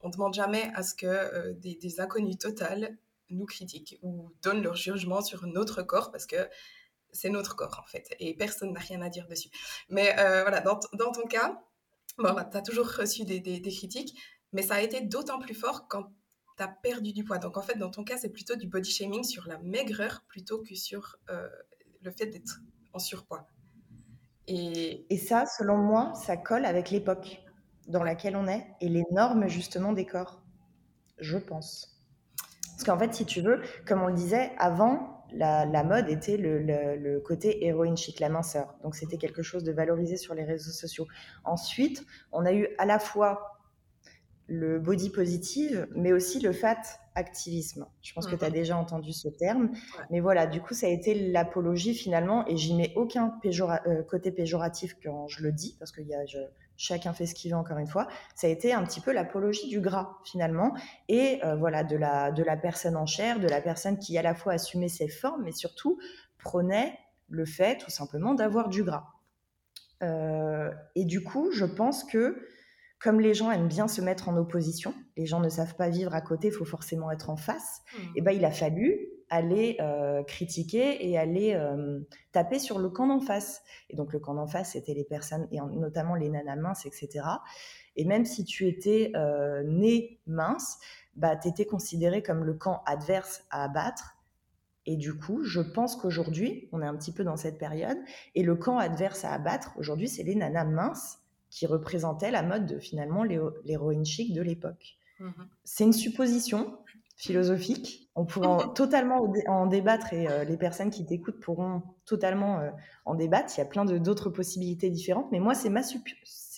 On ne demande jamais à ce que euh, des, inconnus totales nous critiquent ou donnent leur jugement sur notre corps, parce que c'est notre corps, en fait, et personne n'a rien à dire dessus. Mais euh, voilà, dans, ton cas, bon, tu as toujours reçu des, critiques, mais ça a été d'autant plus fort quand tu as perdu du poids. Donc, en fait, dans ton cas, c'est plutôt du body shaming sur la maigreur plutôt que sur le fait d'être surpoids. Et... ça, selon moi, ça colle avec l'époque dans laquelle on est et les normes justement des corps, je pense. Parce qu'en fait, si tu veux, comme on le disait, avant, la, mode était le, le, le, côté héroïne chic, la minceur. Donc c'était quelque chose de valorisé sur les réseaux sociaux. Ensuite, on a eu à la fois le body positive, mais aussi le fat activisme. Je pense que tu as mhm. déjà entendu ce terme. Mais voilà, du coup, ça a été l'apologie finalement, et j'y mets aucun euh, côté péjoratif quand je le dis, parce que y a, chacun fait ce qu'il veut encore une fois. Ça a été un petit peu l'apologie du gras finalement, et euh, voilà, de la, de la personne en chair, de la personne qui à la fois assumait ses formes, mais surtout prônait le fait tout simplement d'avoir du gras. Euh, et du coup, je pense que comme les gens aiment bien se mettre en opposition, les gens ne savent pas vivre à côté, il faut forcément être en face, mmh. et eh ben il a fallu aller euh, critiquer et aller euh, taper sur le camp d'en face. Et donc le camp d'en face, c'était les personnes, et notamment les nanas minces, etc. Et même si tu étais euh, né mince, bah, tu étais considéré comme le camp adverse à abattre. Et du coup, je pense qu'aujourd'hui, on est un petit peu dans cette période, et le camp adverse à abattre, aujourd'hui, c'est les nanas minces qui représentait la mode de finalement l'héroïne chic de l'époque. Mhm. C'est une supposition philosophique. On pourra totalement en débattre et euh, les personnes qui t'écoutent pourront totalement euh, en débattre. Il y a plein d'autres possibilités différentes, mais moi, c'est ma,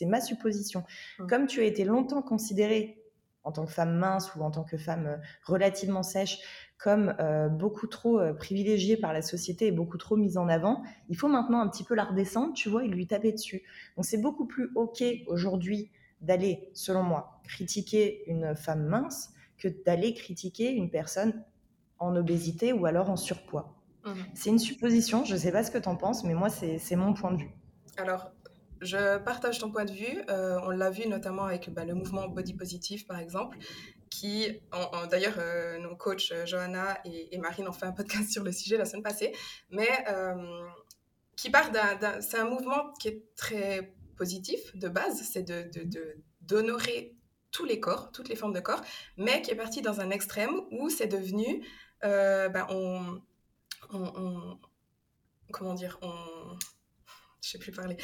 ma supposition. Mhm. Comme tu as été longtemps considérée en tant que femme mince ou en tant que femme euh, relativement sèche comme euh, beaucoup trop euh, privilégiée par la société et beaucoup trop mise en avant, il faut maintenant un petit peu la redescendre, tu vois, et lui taper dessus. Donc c'est beaucoup plus OK aujourd'hui d'aller, selon moi, critiquer une femme mince que d'aller critiquer une personne en obésité ou alors en surpoids. Mmh. C'est une supposition, je ne sais pas ce que tu en penses, mais moi, c'est mon point de vue. Alors, je partage ton point de vue. Euh, on l'a vu notamment avec bah, le mouvement Body Positive, par exemple, qui, d'ailleurs, euh, nos coachs euh, Johanna et, Marine ont fait un podcast sur le sujet la semaine passée, mais qui part d'un, c'est un mouvement qui est très positif de base, c'est de, d'honorer tous les corps, toutes les formes de corps, mais qui est parti dans un extrême où c'est devenu, ben, on, on, comment dire, on je sais plus parler.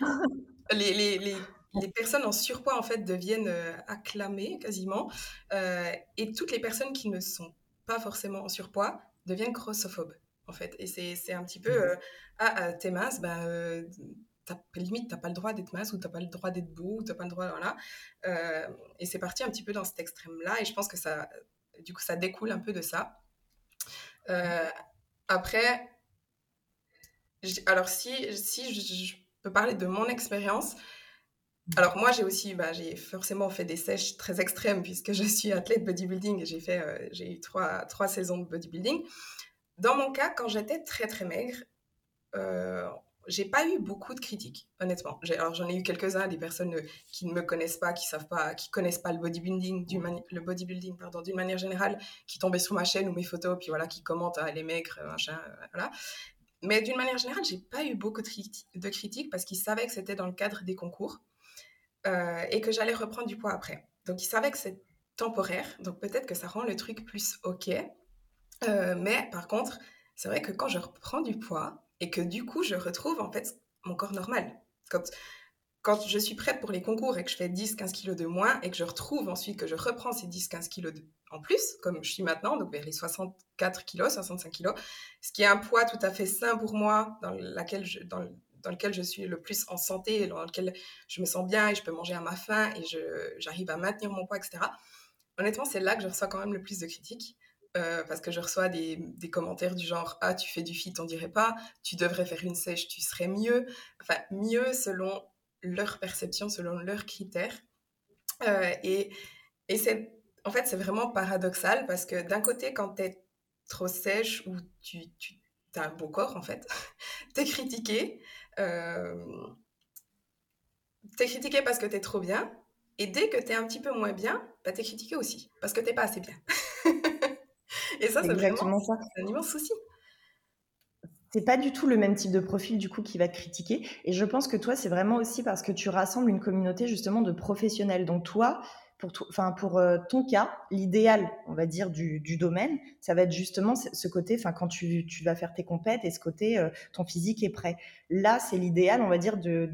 les, les, les, les, personnes en surpoids, en fait, deviennent euh, acclamées quasiment. Euh, et toutes les personnes qui ne sont pas forcément en surpoids deviennent grossophobes, en fait. Et c'est un petit peu, mmh. euh, ah, t'es mince, ben, limite, t'as pas le droit d'être mince ou t'as pas le droit d'être beau ou t'as pas le droit, voilà. et c'est parti un petit peu dans cet extrême-là. Et je pense que ça, du coup, ça découle un peu de ça. après, alors si, si je, peux parler de mon expérience, alors moi j'ai aussi, bah, j'ai forcément fait des sèches très extrêmes puisque je suis athlète bodybuilding et j'ai fait, euh, j'ai eu trois, trois saisons de bodybuilding. Dans mon cas, quand j'étais très très maigre, euh, j'ai pas eu beaucoup de critiques, honnêtement. Alors j'en ai eu quelques-uns, des personnes euh, qui ne me connaissent pas, qui savent pas, qui connaissent pas le bodybuilding, du le bodybuilding pardon, d'une manière générale, qui tombaient sur ma chaîne ou mes photos, puis voilà, qui commentent ah, les maigres, machin, voilà. Mais d'une manière générale, j'ai pas eu beaucoup de, critiques parce qu'ils savaient que c'était dans le cadre des concours euh, et que j'allais reprendre du poids après. Donc ils savaient que c'est temporaire, donc peut-être que ça rend le truc plus ok. Euh, mais par contre, c'est vrai que quand je reprends du poids et que du coup je retrouve en fait mon corps normal, quand je suis prête pour les concours et que je fais 10-15 kilos de moins et que je retrouve ensuite que je reprends ces 10-15 kilos en plus, comme je suis maintenant, donc vers les 64 kilos, 65 kilos, ce qui est un poids tout à fait sain pour moi, dans, lequel je suis le plus en santé, dans lequel je me sens bien et je peux manger à ma faim et j'arrive à maintenir mon poids, etc. Honnêtement, c'est là que je reçois quand même le plus de critiques. euh, parce que je reçois des, des, commentaires du genre Ah, tu fais du fit, on dirait pas, tu devrais faire une sèche, tu serais mieux. Enfin, mieux selon leur perception, selon leurs critères. Euh, et et c'est, en fait, c'est vraiment paradoxal parce que d'un côté, quand tu es trop sèche ou tu, tu as un beau corps, en fait, tu es critiqué. Euh, tu es critiqué parce que tu es trop bien. Et dès que tu es un petit peu moins bien, bah, tu es critiqué aussi parce que tu pas assez bien. Et ça, c'est vraiment ça. un immense souci. C'est pas du tout le même type de profil du coup qui va te critiquer. Et je pense que toi, c'est vraiment aussi parce que tu rassembles une communauté justement de professionnels. Donc toi, pour, enfin, pour euh, ton cas, l'idéal, on va dire, du, domaine, ça va être justement ce côté, enfin, quand tu, vas faire tes compètes et ce côté, euh, ton physique est prêt. Là, c'est l'idéal, on va dire, de,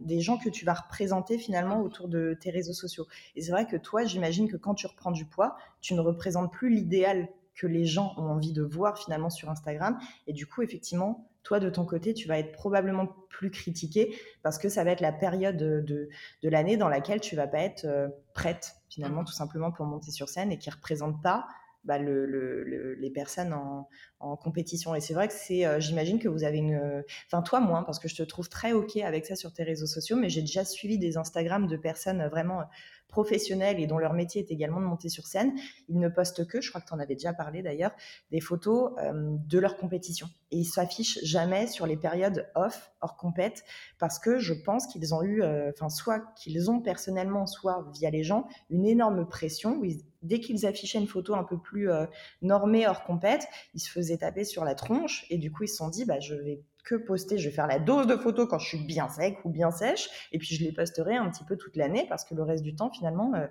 des gens que tu vas représenter finalement autour de tes réseaux sociaux. Et c'est vrai que toi, j'imagine que quand tu reprends du poids, tu ne représentes plus l'idéal que les gens ont envie de voir finalement sur Instagram. Et du coup, effectivement, toi, de ton côté, tu vas être probablement plus critiqué parce que ça va être la période de, de, l'année dans laquelle tu vas pas être euh, prête, finalement, tout simplement pour monter sur scène et qui représente pas bah, le, les personnes en, en compétition. Et c'est vrai que c'est, euh, j'imagine que vous avez une, enfin toi moins, parce que je te trouve très ok avec ça sur tes réseaux sociaux, mais j'ai déjà suivi des Instagram de personnes vraiment professionnels et dont leur métier est également de monter sur scène, ils ne postent que, je crois que tu en avais déjà parlé d'ailleurs, des photos euh, de leur compétition. Et ils s'affichent jamais sur les périodes off, hors compète, parce que je pense qu'ils ont eu, euh, enfin, soit qu'ils ont personnellement, soit via les gens, une énorme pression. dès qu'ils affichaient une photo un peu plus euh, normée hors compète, ils se faisaient taper sur la tronche et du coup ils se sont dit bah je vais que poster, je vais faire la dose de photos quand je suis bien sec ou bien sèche, et puis je les posterai un petit peu toute l'année, parce que le reste du temps, finalement, euh,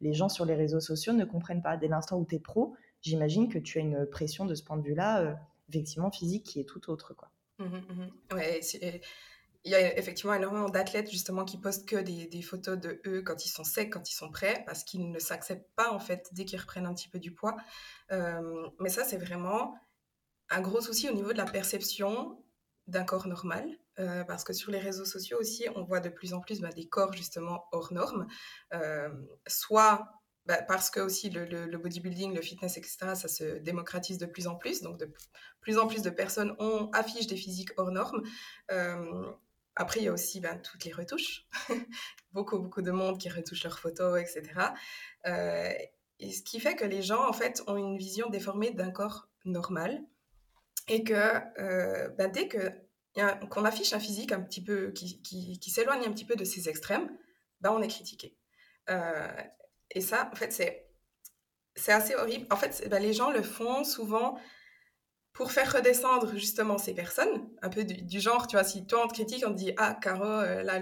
les gens sur les réseaux sociaux ne comprennent pas. Dès l'instant où tu es pro, j'imagine que tu as une pression de ce point de vue-là, euh, effectivement physique, qui est tout autre. Quoi. Mmh mmh ouais, il y a effectivement énormément d'athlètes justement qui postent que des, photos de eux quand ils sont secs, quand ils sont prêts, parce qu'ils ne s'acceptent pas en fait dès qu'ils reprennent un petit peu du poids. Euh, mais ça, c'est vraiment un gros souci au niveau de la perception d'un corps normal, euh, parce que sur les réseaux sociaux aussi, on voit de plus en plus bah, des corps justement hors normes, euh, soit bah, parce que aussi le, bodybuilding, le fitness, etc., ça se démocratise de plus en plus, donc de plus en plus de personnes ont, affichent des physiques hors normes. Euh, après, il y a aussi ben, toutes les retouches, beaucoup, beaucoup de monde qui retouche leurs photos, etc. et ce qui fait que les gens, en fait, ont une vision déformée d'un corps normal, et que euh, ben, dès qu'on affiche un physique un petit peu qui, s'éloigne un petit peu de ses extrêmes, ben, on est critiqué. Euh, et ça, en fait, c'est c'est assez horrible. En fait, ben, les gens le font souvent pour faire redescendre justement ces personnes, un peu du, genre, tu vois, si toi on te critique, on te dit ah Caro, euh, là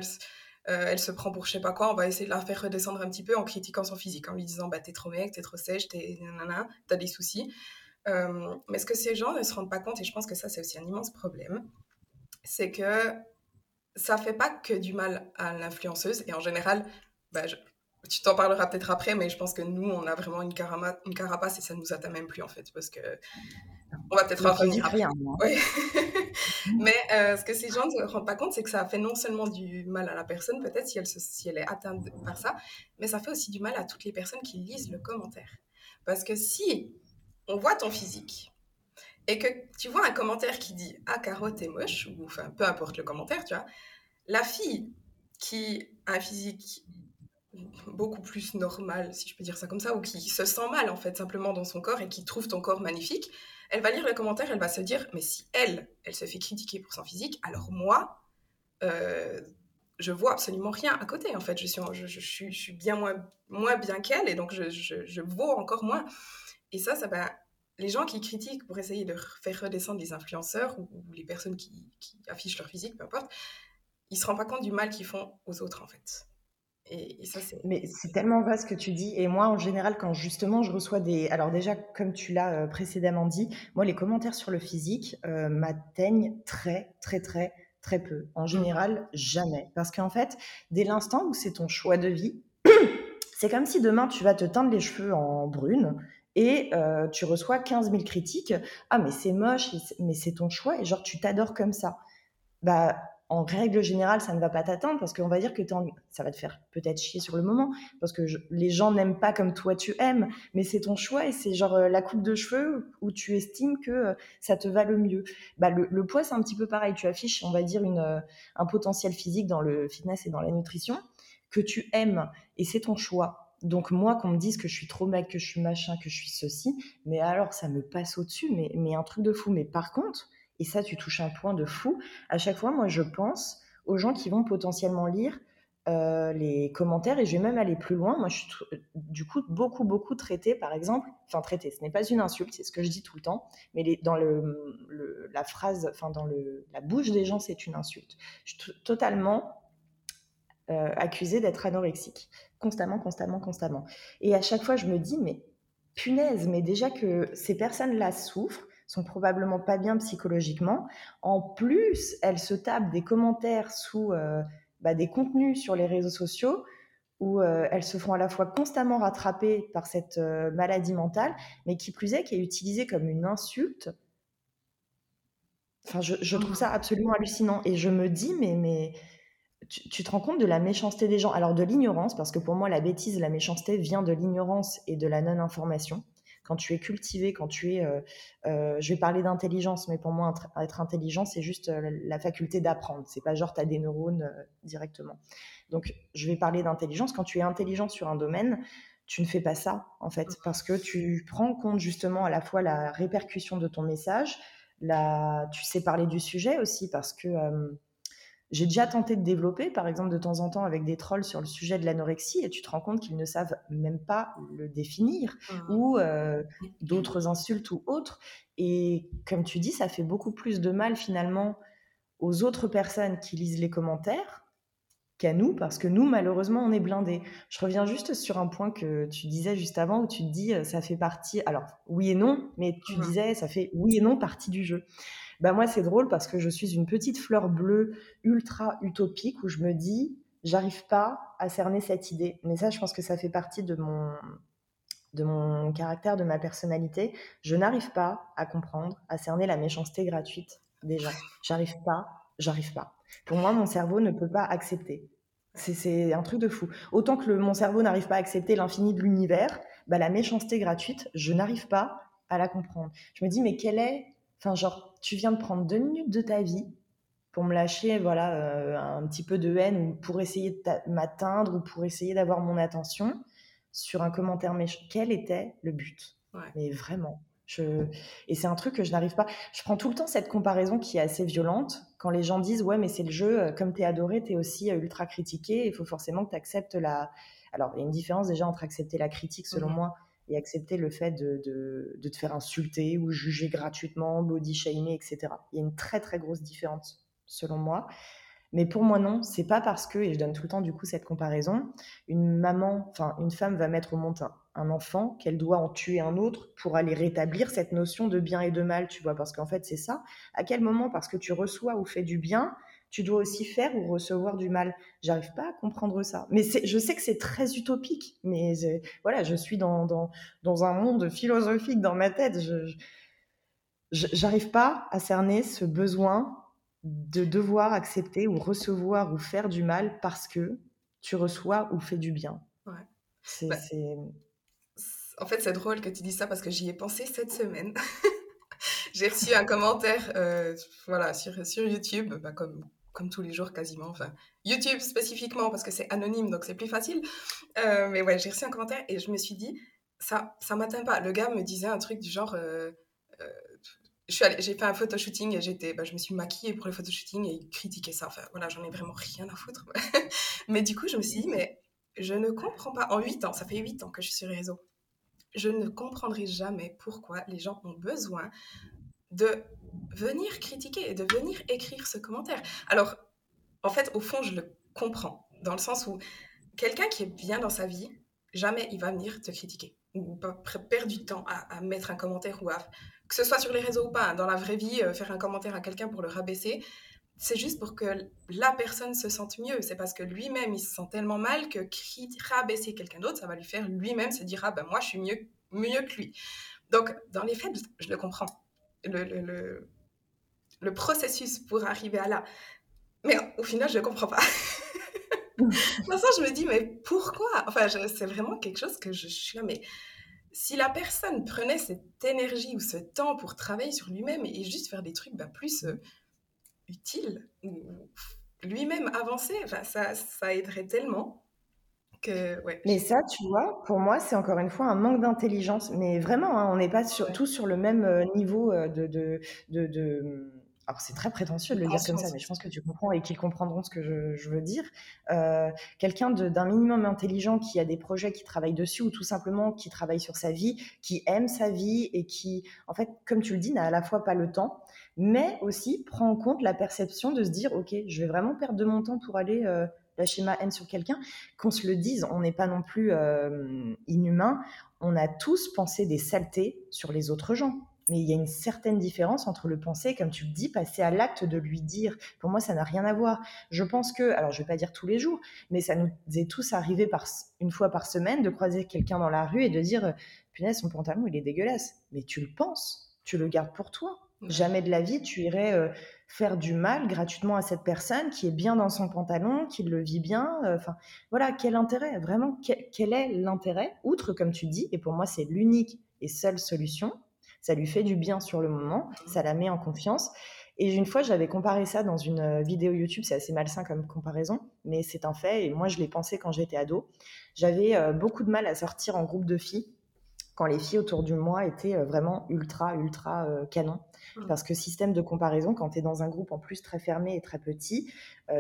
elle, se prend pour je sais pas quoi, on va essayer de la faire redescendre un petit peu en critiquant son physique, en lui disant bah t'es trop mec, t'es trop sèche, t'es nanana, t'as des soucis. Euh, mais ce que ces gens ne se rendent pas compte, et je pense que ça c'est aussi un immense problème, c'est que ça fait pas que du mal à l'influenceuse. Et en général, bah, tu t'en parleras peut-être après, mais je pense que nous, on a vraiment une, une carapace et ça ne nous atteint même plus en fait, parce que on va peut-être en revenir Rien, mais euh, ce que ces gens ne se rendent pas compte, c'est que ça fait non seulement du mal à la personne, peut-être si elle, si elle est atteinte par ça, mais ça fait aussi du mal à toutes les personnes qui lisent le commentaire. Parce que si on voit ton physique. Et que tu vois un commentaire qui dit Ah, Caro, t'es moche, ou enfin, peu importe le commentaire, tu vois, la fille qui a un physique beaucoup plus normal, si je peux dire ça comme ça, ou qui se sent mal en fait simplement dans son corps et qui trouve ton corps magnifique, elle va lire le commentaire, elle va se dire mais si elle, elle se fait critiquer pour son physique, alors moi, euh, je vois absolument rien à côté en fait, je suis, je, suis, bien moins, moins bien qu'elle et donc je, je, vaux encore moins. Et ça, ça va. Les gens qui critiquent pour essayer de faire redescendre les influenceurs ou, les personnes qui, affichent leur physique, peu importe, ils se rendent pas compte du mal qu'ils font aux autres, en fait. Et, ça, c'est. Mais c'est tellement vrai ce que tu dis. Et moi, en général, quand justement je reçois des. Alors, déjà, comme tu l'as euh, précédemment dit, moi, les commentaires sur le physique euh, m'atteignent très, très, très, très peu. En général, jamais. Parce qu'en fait, dès l'instant où c'est ton choix de vie, c'est comme si demain tu vas te teindre les cheveux en brune et euh, tu reçois 15 000 critiques. Ah, mais c'est moche, mais c'est ton choix, et genre, tu t'adores comme ça. Bah, en règle générale, ça ne va pas t'atteindre parce qu'on va dire que ça va te faire peut-être chier sur le moment parce que les gens n'aiment pas comme toi tu aimes, mais c'est ton choix et c'est genre euh, la coupe de cheveux où tu estimes que euh, ça te va le mieux. Bah, le, poids, c'est un petit peu pareil. Tu affiches, on va dire, une, un potentiel physique dans le fitness et dans la nutrition que tu aimes et c'est ton choix. Donc moi, qu'on me dise que je suis trop mec, que je suis machin, que je suis ceci, mais alors ça me passe au-dessus, mais, un truc de fou. Mais par contre, et ça, tu touches un point de fou. À chaque fois, moi, je pense aux gens qui vont potentiellement lire euh, les commentaires et je vais même aller plus loin. Moi, je suis du coup beaucoup, beaucoup traitée, par exemple, enfin traitée, ce n'est pas une insulte, c'est ce que je dis tout le temps, mais dans le, la phrase, enfin dans la bouche des gens, c'est une insulte. Je suis totalement euh, accusée d'être anorexique, constamment, constamment, constamment. Et à chaque fois, je me dis, mais punaise, mais déjà que ces personnes-là souffrent, sont probablement pas bien psychologiquement. En plus, elles se tapent des commentaires sous euh, bah, des contenus sur les réseaux sociaux où euh, elles se font à la fois constamment rattraper par cette euh, maladie mentale, mais qui plus est, qui est utilisée comme une insulte. Enfin, je, trouve ça absolument hallucinant. Et je me dis, mais, mais tu, tu, te rends compte de la méchanceté des gens? Alors, de l'ignorance, parce que pour moi, la bêtise, la méchanceté vient de l'ignorance et de la non-information quand tu es cultivé, quand tu es, euh, euh, je vais parler d'intelligence, mais pour moi, être intelligent, c'est juste euh, la faculté d'apprendre. C'est pas genre tu as des neurones directement. Donc, je vais parler d'intelligence. Quand tu es intelligent sur un domaine, tu ne fais pas ça, en fait, mmh. parce que tu prends compte justement à la fois la répercussion de ton message, la... tu sais parler du sujet aussi, parce que j'ai déjà tenté de développer, par exemple, de temps en temps avec des trolls sur le sujet de l'anorexie, et tu te rends compte qu'ils ne savent même pas le définir, mmh. ou euh, d'autres insultes ou autres. Et comme tu dis, ça fait beaucoup plus de mal finalement aux autres personnes qui lisent les commentaires qu'à nous, parce que nous, malheureusement, on est blindés. Je reviens juste sur un point que tu disais juste avant, où tu te dis, euh, ça fait partie, alors oui et non, mais tu mmh. disais, ça fait oui et non partie du jeu. Bah moi c'est drôle parce que je suis une petite fleur bleue ultra utopique où je me dis j'arrive pas à cerner cette idée. Mais ça je pense que ça fait partie de mon de mon caractère, de ma personnalité. Je n'arrive pas à comprendre, à cerner la méchanceté gratuite des gens. J'arrive pas, j'arrive pas. Pour moi mon cerveau ne peut pas accepter. C'est un truc de fou. Autant que mon cerveau n'arrive pas à accepter l'infini de l'univers, bah, la méchanceté gratuite, je n'arrive pas à la comprendre. Je me dis, mais quelle est Enfin, genre, tu viens de prendre deux minutes de ta vie pour me lâcher voilà, euh, un petit peu de haine ou pour essayer de m'atteindre ou pour essayer d'avoir mon attention sur un commentaire méchant. Quel était le but? Mais vraiment. Je... Et c'est un truc que je n'arrive pas. Je prends tout le temps cette comparaison qui est assez violente quand les gens disent Ouais, mais c'est le jeu, euh, comme tu es adoré, tu es aussi euh, ultra critiqué, il faut forcément que tu acceptes la. Alors, il y a une différence déjà entre accepter la critique, selon mmh moi, et accepter le fait de, de, te faire insulter ou juger gratuitement, body shamer, etc. Il y a une très très grosse différence selon moi. Mais pour moi non, c'est pas parce que, et je donne tout le temps du coup cette comparaison, une maman, enfin une femme va mettre au monde un, enfant qu'elle doit en tuer un autre pour aller rétablir cette notion de bien et de mal, tu vois, parce qu'en fait c'est ça. À quel moment, parce que tu reçois ou fais du bien, tu dois aussi faire ou recevoir du mal. J'arrive pas à comprendre ça. Mais je sais que c'est très utopique, mais voilà, je suis dans, dans, dans, un monde philosophique dans ma tête. Je j'arrive pas à cerner ce besoin de devoir accepter ou recevoir ou faire du mal parce que tu reçois ou fais du bien. Ouais. C'est, bah, En fait, c'est drôle que tu dis ça parce que j'y ai pensé cette semaine. J'ai reçu un commentaire euh, voilà, sur, sur YouTube, bah, comme comme tous les jours quasiment. Enfin, YouTube spécifiquement parce que c'est anonyme, donc c'est plus facile. Euh, mais ouais, j'ai reçu un commentaire et je me suis dit, ça, ça m'atteint pas. Le gars me disait un truc du genre, euh, euh, j'ai fait un photoshooting et j'étais, bah, je me suis maquillée pour le photoshooting et il critiquait ça. Enfin, voilà, j'en ai vraiment rien à foutre. mais du coup, je me suis dit, mais je ne comprends pas. En 8 ans, ça fait 8 ans que je suis sur les réseaux. Je ne comprendrai jamais pourquoi les gens ont besoin de venir critiquer et de venir écrire ce commentaire. Alors, en fait, au fond, je le comprends, dans le sens où quelqu'un qui est bien dans sa vie, jamais il va venir te critiquer ou perdre du temps à, mettre un commentaire ou à, que ce soit sur les réseaux ou pas, hein, dans la vraie vie, euh, faire un commentaire à quelqu'un pour le rabaisser, c'est juste pour que la personne se sente mieux. C'est parce que lui-même, il se sent tellement mal que rabaisser quelqu'un d'autre, ça va lui faire lui-même se dire, ah ben moi, je suis mieux, mieux que lui. Donc, dans les faits, je le comprends le, le, processus pour arriver à là. Mais au final, je ne comprends pas. ça, je me dis, mais pourquoi? Enfin, c'est vraiment quelque chose que je, suis là, mais si la personne prenait cette énergie ou ce temps pour travailler sur lui-même et juste faire des trucs bah, plus euh, utiles, ou lui-même avancer, enfin, ça, ça aiderait tellement. Que, ouais. Mais ça, tu vois, pour moi, c'est encore une fois un manque d'intelligence. Mais vraiment, hein, on n'est pas sur, tous sur le même euh, niveau euh, de, de, de alors c'est très prétentieux de le dire comme ça, mais je pense que tu comprends et qu'ils comprendront ce que je, veux dire. Euh, quelqu'un d'un minimum intelligent qui a des projets, qui travaille dessus, ou tout simplement qui travaille sur sa vie, qui aime sa vie et qui, en fait, comme tu le dis, n'a à la fois pas le temps, mais aussi prend en compte la perception de se dire, ok, je vais vraiment perdre de mon temps pour aller euh, lâcher ma haine sur quelqu'un. Qu'on se le dise, on n'est pas non plus euh, inhumain. On a tous pensé des saletés sur les autres gens mais il y a une certaine différence entre le penser, comme tu le dis, passer à l'acte de lui dire. Pour moi, ça n'a rien à voir. Je pense que, alors je vais pas dire tous les jours, mais ça nous est tous arrivé par, une fois par semaine de croiser quelqu'un dans la rue et de dire, punaise, son pantalon, il est dégueulasse. Mais tu le penses, tu le gardes pour toi. Jamais de la vie, tu irais euh, faire du mal gratuitement à cette personne qui est bien dans son pantalon, qui le vit bien. Euh, enfin, voilà, quel intérêt? Vraiment, quel est l'intérêt? Outre, comme tu dis, et pour moi, c'est l'unique et seule solution, ça lui fait du bien sur le moment, ça la met en confiance. Et une fois, j'avais comparé ça dans une vidéo YouTube, c'est assez malsain comme comparaison, mais c'est un fait, et moi je l'ai pensé quand j'étais ado. J'avais euh, beaucoup de mal à sortir en groupe de filles quand les filles autour de moi étaient euh, vraiment ultra, ultra canon. Mmh. Parce que système de comparaison, quand tu es dans un groupe en plus très fermé et très petit,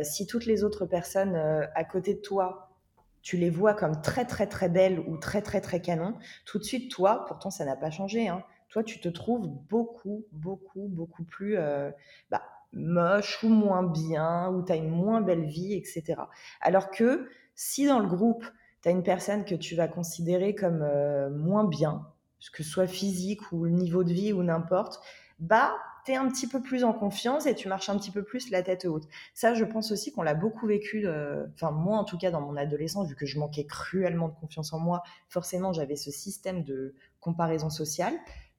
si toutes les autres personnes à côté de toi tu les vois comme très très très belles ou très très très canon, tout de suite toi, pourtant ça n'a pas changé, hein, toi, tu te trouves beaucoup, beaucoup, beaucoup plus euh, bah, moche ou moins bien, ou tu as une moins belle vie, etc. Alors que si dans le groupe, tu une personne que tu vas considérer comme euh, moins bien, que ce soit physique ou le niveau de vie ou n'importe, bah, tu es un petit peu plus en confiance et tu marches un petit peu plus la tête haute. Ça, je pense aussi qu'on l'a beaucoup vécu, enfin moi en tout cas dans mon adolescence, vu que je manquais cruellement de confiance en moi, forcément j'avais ce système de comparaison sociale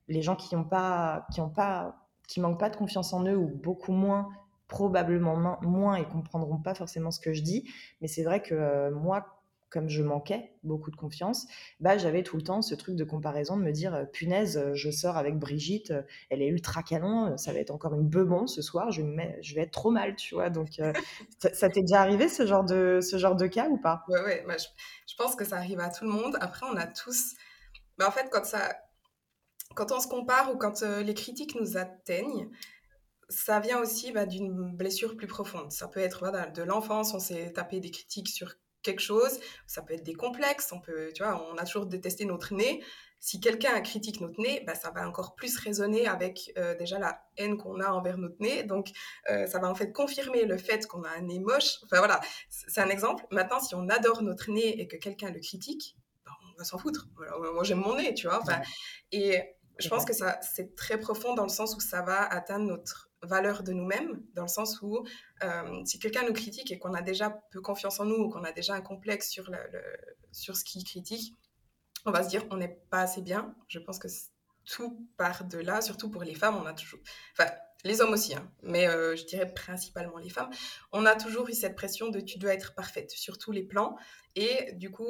les gens qui ont pas, qui ont pas, qui manquent pas de confiance en eux ou beaucoup moins, probablement moins et comprendront pas forcément ce que je dis. Mais c'est vrai que euh, moi, comme je manquais beaucoup de confiance, bah j'avais tout le temps ce truc de comparaison de me dire euh, punaise, euh, je sors avec Brigitte, elle est ultra canon, ça va être encore une bebon ce soir, je, je vais être trop mal, tu vois. Donc ça, t'est déjà arrivé ce genre de ce genre de cas ou pas? Ouais ouais, je, je, pense que ça arrive à tout le monde. Après on a tous, mais en fait quand ça quand on se compare ou quand euh, les critiques nous atteignent, ça vient aussi bah, d'une blessure plus profonde. Ça peut être de l'enfance, on s'est tapé des critiques sur quelque chose, ça peut être des complexes, on peut, tu vois, on a toujours détesté notre nez. Si quelqu'un critique notre nez, bah, ça va encore plus résonner avec euh, déjà la haine qu'on a envers notre nez. Donc, euh, ça va en fait confirmer le fait qu'on a un nez moche. Enfin voilà, c'est un exemple. Maintenant, si on adore notre nez et que quelqu'un le critique, bah, on va s'en foutre. moi, j'aime mon nez, tu vois. Enfin, et je pense que ça, c'est très profond dans le sens où ça va atteindre notre valeur de nous-mêmes, dans le sens où euh, si quelqu'un nous critique et qu'on a déjà peu confiance en nous ou qu'on a déjà un complexe sur, sur ce qu'il critique, on va se dire on n'est pas assez bien. Je pense que tout part de là, surtout pour les femmes, on a toujours, enfin les hommes aussi, hein, mais euh, je dirais principalement les femmes, on a toujours eu cette pression de tu dois être parfaite sur tous les plans et du coup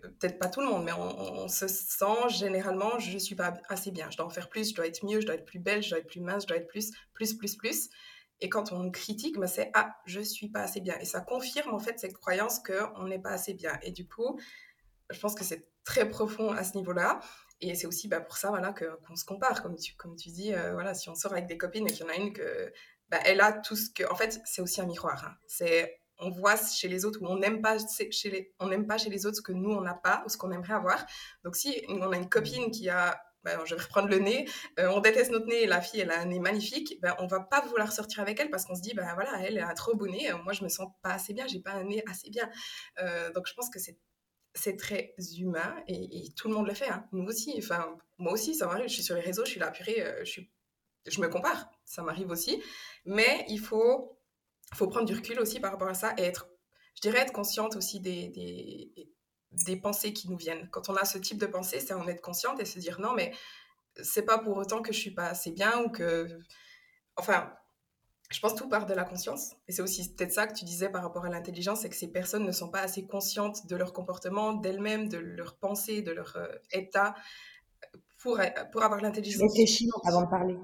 peut-être pas tout le monde, mais on, se sent généralement, je ne suis pas assez bien, je dois en faire plus, je dois être mieux, je dois être plus belle, je dois être plus mince, je dois être plus, plus, plus, plus. Et quand on critique, ben c'est ah, je suis pas assez bien. Et ça confirme en fait cette croyance qu'on n'est pas assez bien. Et du coup, je pense que c'est très profond à ce niveau-là. Et c'est aussi bah, pour ça voilà, qu'on se compare. Comme tu, comme tu dis, euh, voilà, si on sort avec des copines et qu'il y en a une que, bah, elle a tout ce que. En fait, c'est aussi un miroir. Hein. C'est on voit chez les autres ou on n'aime pas chez les on n'aime pas chez les autres ce que nous on n'a pas ou ce qu'on aimerait avoir donc si on a une copine qui a ben, je vais reprendre le nez, euh, on déteste notre nez la fille elle a un nez magnifique, ben, on va pas vouloir sortir avec elle parce qu'on se dit ben voilà elle a trop beau nez, moi je me sens pas assez bien, j'ai pas un nez assez bien. Euh, donc je pense que c'est c'est très humain et, tout le monde le fait, hein. nous aussi, enfin moi aussi ça m'arrive, je suis sur les réseaux, je suis là purée, euh, je je me compare, ça m'arrive aussi, mais il faut faut prendre du recul aussi par rapport à ça et être, je dirais, être consciente aussi des, des pensées qui nous viennent. Quand on a ce type de pensée, c'est en être consciente et se dire non, mais c'est pas pour autant que je suis pas assez bien ou que. Enfin, je pense que tout part de la conscience. Et c'est aussi peut-être ça que tu disais par rapport à l'intelligence, c'est que ces personnes ne sont pas assez conscientes de leur comportement, d'elles-mêmes, de leur pensée, de leur euh, état, pour, pour avoir l'intelligence. Réfléchis avant de parler.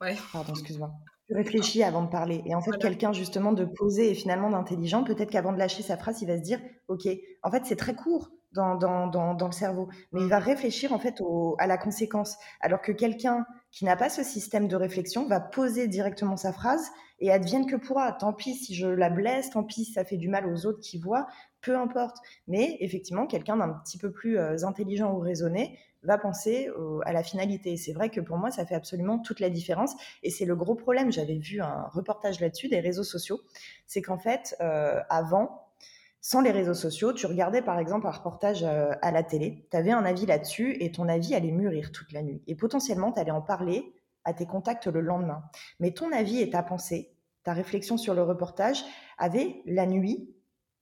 Ouais. Pardon, excuse-moi. Tu réfléchis avant de parler. Et en fait, quelqu'un justement de posé et finalement d'intelligent, peut-être qu'avant de lâcher sa phrase, il va se dire, OK, en fait, c'est très court dans, dans, dans, dans, le cerveau, mais il va réfléchir en fait au, à la conséquence. Alors que quelqu'un qui n'a pas ce système de réflexion va poser directement sa phrase et advienne que pourra. Tant pis si je la blesse, tant pis si ça fait du mal aux autres qui voient, peu importe. Mais effectivement, quelqu'un d'un petit peu plus euh, intelligent ou raisonné va penser à la finalité. C'est vrai que pour moi, ça fait absolument toute la différence. Et c'est le gros problème. J'avais vu un reportage là-dessus des réseaux sociaux. C'est qu'en fait, euh, avant, sans les réseaux sociaux, tu regardais par exemple un reportage euh, à la télé, tu avais un avis là-dessus et ton avis allait mûrir toute la nuit. Et potentiellement, tu allais en parler à tes contacts le lendemain. Mais ton avis et ta pensée, ta réflexion sur le reportage avaient la nuit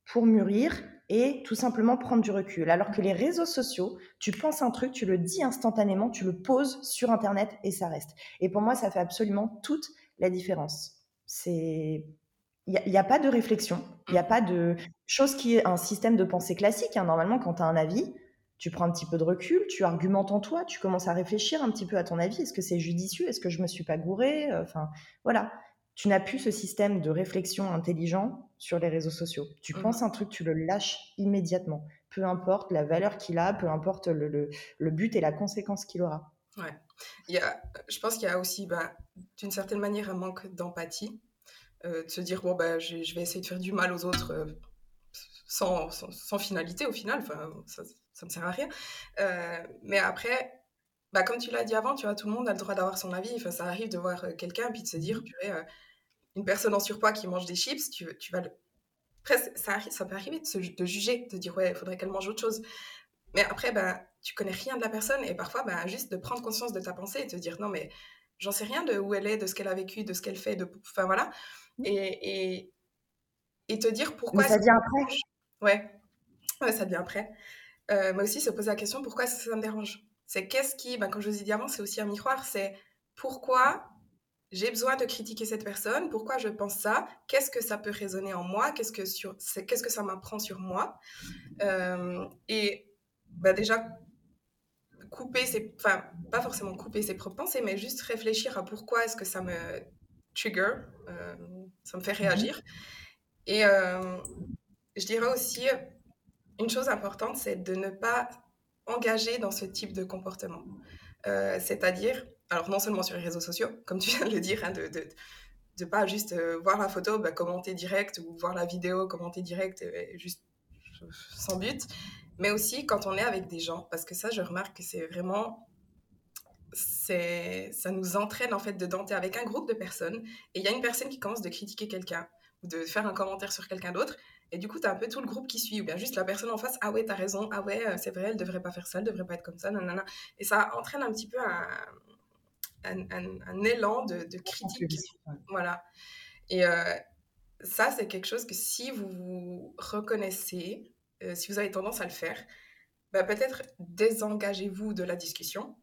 pour mûrir et tout simplement prendre du recul. Alors que les réseaux sociaux, tu penses un truc, tu le dis instantanément, tu le poses sur Internet et ça reste. Et pour moi, ça fait absolument toute la différence. C'est il n'y a, pas de réflexion, il n'y a pas de chose qui est un système de pensée classique. Hein. Normalement, quand tu as un avis, tu prends un petit peu de recul, tu argumentes en toi, tu commences à réfléchir un petit peu à ton avis. Est-ce que c'est judicieux? Est-ce que je me suis pas gouré Enfin, voilà. Tu n'as plus ce système de réflexion intelligent sur les réseaux sociaux. Tu mmh. penses un truc, tu le lâches immédiatement. Peu importe la valeur qu'il a, peu importe le, le, but et la conséquence qu'il aura. Ouais. Il y a, je pense qu'il y a aussi, bah, d'une certaine manière, un manque d'empathie euh, de se dire bon ben je, vais essayer de faire du mal aux autres euh, sans, sans, finalité au final enfin ça, ça me sert à rien euh, mais après bah, comme tu l'as dit avant tu vois tout le monde a le droit d'avoir son avis enfin ça arrive de voir quelqu'un puis de se dire purée, une personne en surpoids qui mange des chips tu, tu vas le... presque ça, ça peut arriver de, se, de juger de dire ouais il faudrait qu'elle mange autre chose mais après bah, tu connais rien de la personne et parfois bah, juste de prendre conscience de ta pensée et te dire non mais j'en sais rien de où elle est de ce qu'elle a vécu de ce qu'elle fait de enfin voilà et, et, te dire pourquoi. Mais ça vient après. Ouais. ouais, ça vient après. Euh, mais aussi se poser la question pourquoi ça, me dérange? C'est qu'est-ce qui, ben, comme je vous ai dit avant, c'est aussi un miroir. C'est pourquoi j'ai besoin de critiquer cette personne, pourquoi je pense ça, qu'est-ce que ça peut résonner en moi, qu'est-ce que, sur, qu'est-ce que ça m'apprend sur moi? Euh, et ben, déjà, couper ses, enfin, pas forcément couper ses propres pensées, mais juste réfléchir à pourquoi est-ce que ça me trigger, euh, ça me fait mhm. réagir. Et euh, je dirais aussi, une chose importante, c'est de ne pas engager dans ce type de comportement. Euh, c'est-à-dire, alors non seulement sur les réseaux sociaux, comme tu viens de le dire, hein, de, de, de, pas juste voir la photo, bah, commenter direct, ou voir la vidéo, commenter direct, juste sans but, mais aussi quand on est avec des gens, parce que ça, je remarque que c'est vraiment ça nous entraîne en fait dedans. Tu avec un groupe de personnes et il y a une personne qui commence de critiquer quelqu'un ou de faire un commentaire sur quelqu'un d'autre. Et du coup, tu as un peu tout le groupe qui suit, ou bien juste la personne en face, ah ouais, t'as raison, ah ouais, euh, c'est vrai, elle devrait pas faire ça, elle devrait pas être comme ça, nanana. Et ça entraîne un petit peu un, un, élan de, de critique. Voilà. Et euh, ça, c'est quelque chose que si vous vous reconnaissez, euh, si vous avez tendance à le faire, bah, peut-être désengagez-vous de la discussion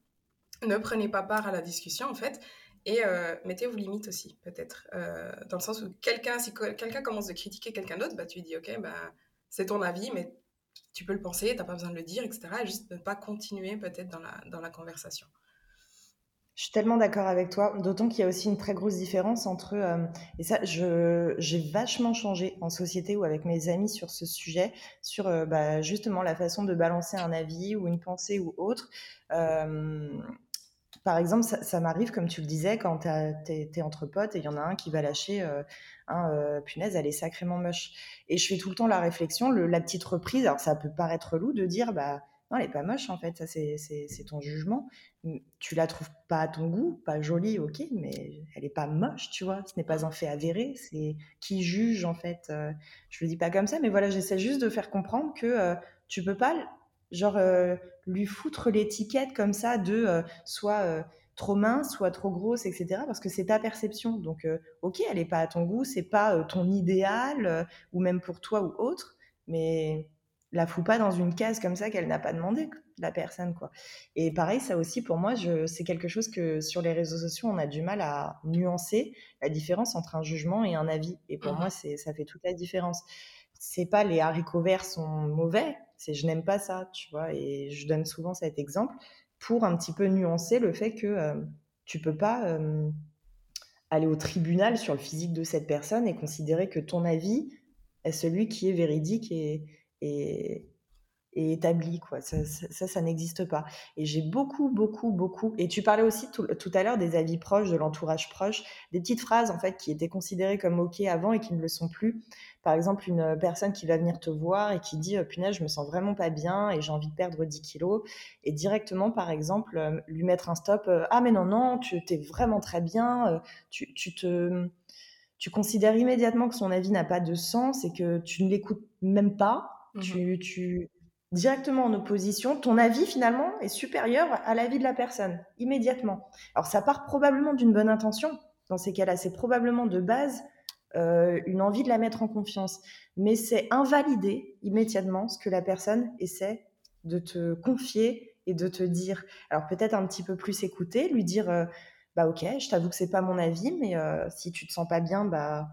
ne prenez pas part à la discussion en fait et euh, mettez vos limites aussi peut-être euh, dans le sens où quelqu'un si quelqu'un commence de critiquer quelqu'un d'autre bah tu lui dis ok bah c'est ton avis mais tu peux le penser t'as pas besoin de le dire etc et juste ne pas continuer peut-être dans la dans la conversation je suis tellement d'accord avec toi, d'autant qu'il y a aussi une très grosse différence entre, euh, et ça, j'ai vachement changé en société ou avec mes amis sur ce sujet, sur bah, justement la façon de balancer un avis ou une pensée ou autre par exemple, ça, m'arrive, comme tu le disais, quand tu es, entre potes et il y en a un qui va lâcher euh, un euh, punaise, elle est sacrément moche. Et je fais tout le temps la réflexion, la petite reprise. Alors, ça peut paraître loup de dire, bah non, elle est pas moche en fait, ça c'est ton jugement. Tu la trouves pas à ton goût, pas jolie, ok, mais elle est pas moche, tu vois. Ce n'est pas un fait avéré, c'est qui juge en fait. Euh, je le dis pas comme ça, mais voilà, j'essaie juste de faire comprendre que tu peux pas genre euh, lui foutre l'étiquette comme ça de euh, soit euh, trop mince, soit trop grosse, etc. Parce que c'est ta perception. Donc, ok, elle n'est pas à ton goût, c'est pas ton idéal, ou même pour toi ou autre, mais la fous pas dans une case comme ça qu'elle n'a pas demandé. la personne, quoi. Et pareil, ça aussi, pour moi, c'est quelque chose que sur les réseaux sociaux, on a du mal à nuancer la différence entre un jugement et un avis. Et pour moi, mmh. ça fait toute la différence. C'est pas les haricots verts sont mauvais, c'est je n'aime pas ça, tu vois. Et je donne souvent cet exemple pour un petit peu nuancer le fait que euh, tu peux pas euh, aller au tribunal sur le physique de cette personne et considérer que ton avis est celui qui est véridique et, et, établi. Quoi. Ça, ça, n'existe pas. Et j'ai beaucoup, beaucoup, beaucoup. Et tu parlais aussi tout, à l'heure des avis proches, de l'entourage proche, des petites phrases en fait qui étaient considérées comme ok avant et qui ne le sont plus. Par exemple, une personne qui va venir te voir et qui dit punaise, je me sens vraiment pas bien et j'ai envie de perdre 10 kilos. Et directement, par exemple, euh, lui mettre un stop. ah mais non non, tu t'es vraiment très bien. Euh, tu, tu te tu considères immédiatement que son avis n'a pas de sens et que tu ne l'écoutes même pas. Mmh tu, tu, directement en opposition, ton avis finalement est supérieur à l'avis de la personne, immédiatement. Alors ça part probablement d'une bonne intention, dans ces cas-là, c'est probablement de base euh, une envie de la mettre en confiance, mais c'est invalider immédiatement ce que la personne essaie de te confier et de te dire. Alors peut-être un petit peu plus écouter, lui dire, euh, bah ok, je t'avoue que c'est pas mon avis, mais euh, si tu te sens pas bien, bah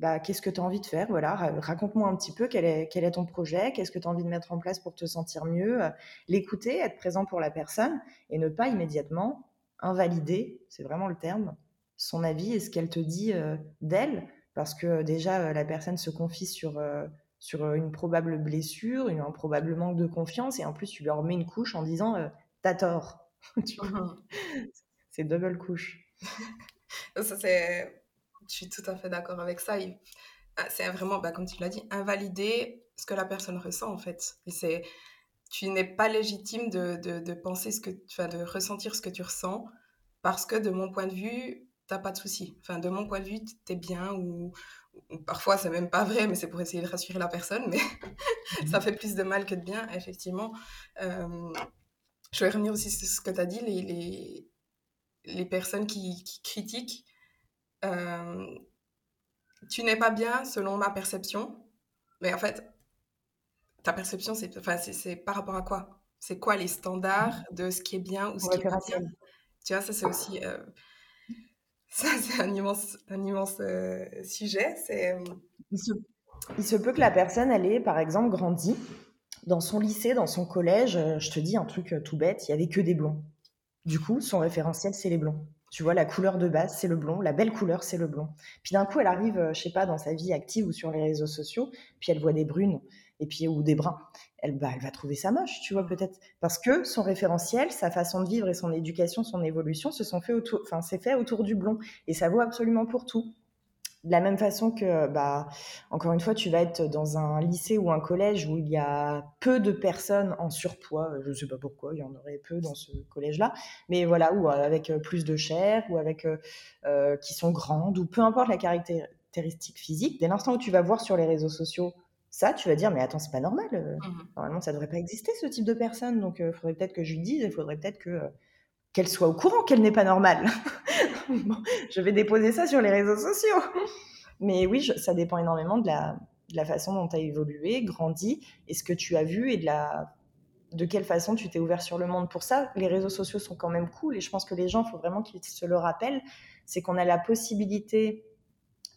bah, qu'est-ce que tu as envie de faire Voilà, raconte-moi un petit peu quel est, quel est ton projet, qu'est-ce que tu as envie de mettre en place pour te sentir mieux. Euh, l'écouter, être présent pour la personne et ne pas immédiatement invalider, c'est vraiment le terme, son avis et ce qu'elle te dit euh, d'elle, parce que déjà euh, la personne se confie sur, sur une probable blessure, un probable manque de confiance, et en plus tu lui remets une couche en disant t'as tort. Mmh c'est double couche. ça c'est je suis tout à fait d'accord avec ça. Ah, c'est vraiment, bah, comme tu l'as dit, invalider ce que la personne ressent en fait. Et c'est, tu n'es pas légitime de, de, penser ce que, enfin, de ressentir ce que tu ressens parce que de mon point de vue, t'as pas de souci. Enfin, de mon point de vue, tu es bien ou, parfois c'est même pas vrai, mais c'est pour essayer de rassurer la personne, mais ça mhm. fait plus de mal que de bien, effectivement. Euh, je vais revenir aussi sur ce que tu as dit, les, les, les personnes qui, qui critiquent euh, tu n'es pas bien selon ma perception. Mais en fait, ta perception, c'est enfin, par rapport à quoi? C'est quoi les standards de ce qui est bien ou ce qui est pas bien? Tu vois, ça c'est aussi... Euh, ça, c'est un immense, un immense euh, sujet. Il se, il se peut que la personne, elle ait, par exemple, grandi dans son lycée, dans son collège. Je te dis un truc tout bête, il y avait que des blonds. Du coup, son référentiel, c'est les blonds. Tu vois, la couleur de base, c'est le blond. La belle couleur, c'est le blond. Puis d'un coup, elle arrive, euh, je sais pas, dans sa vie active ou sur les réseaux sociaux, puis elle voit des brunes et puis ou des bruns. Elle, bah, elle va trouver ça moche, tu vois, peut-être. Parce que son référentiel, sa façon de vivre et son éducation, son évolution se sont fait autour, enfin, c'est fait autour du blond. Et ça vaut absolument pour tout. De la même façon que, bah, encore une fois, tu vas être dans un lycée ou un collège où il y a peu de personnes en surpoids. Je ne sais pas pourquoi, il y en aurait peu dans ce collège-là. Mais voilà, ou avec plus de chair, ou avec euh, qui sont grandes, ou peu importe la caractéristique physique. Dès l'instant où tu vas voir sur les réseaux sociaux ça, tu vas dire, mais attends, c'est pas normal. Mmh normalement, ça devrait pas exister, ce type de personne. Donc, il faudrait peut-être que je lui dise, il faudrait peut-être que qu'elle soit au courant qu'elle n'est pas normale. je vais déposer ça sur les réseaux sociaux. Mais oui, ça dépend énormément de la, façon dont tu as évolué, grandi, et ce que tu as vu et de, la, de quelle façon tu t'es ouvert sur le monde. Pour ça, les réseaux sociaux sont quand même cool, et je pense que les gens, il faut vraiment qu'ils se le rappellent, c'est qu'on a la possibilité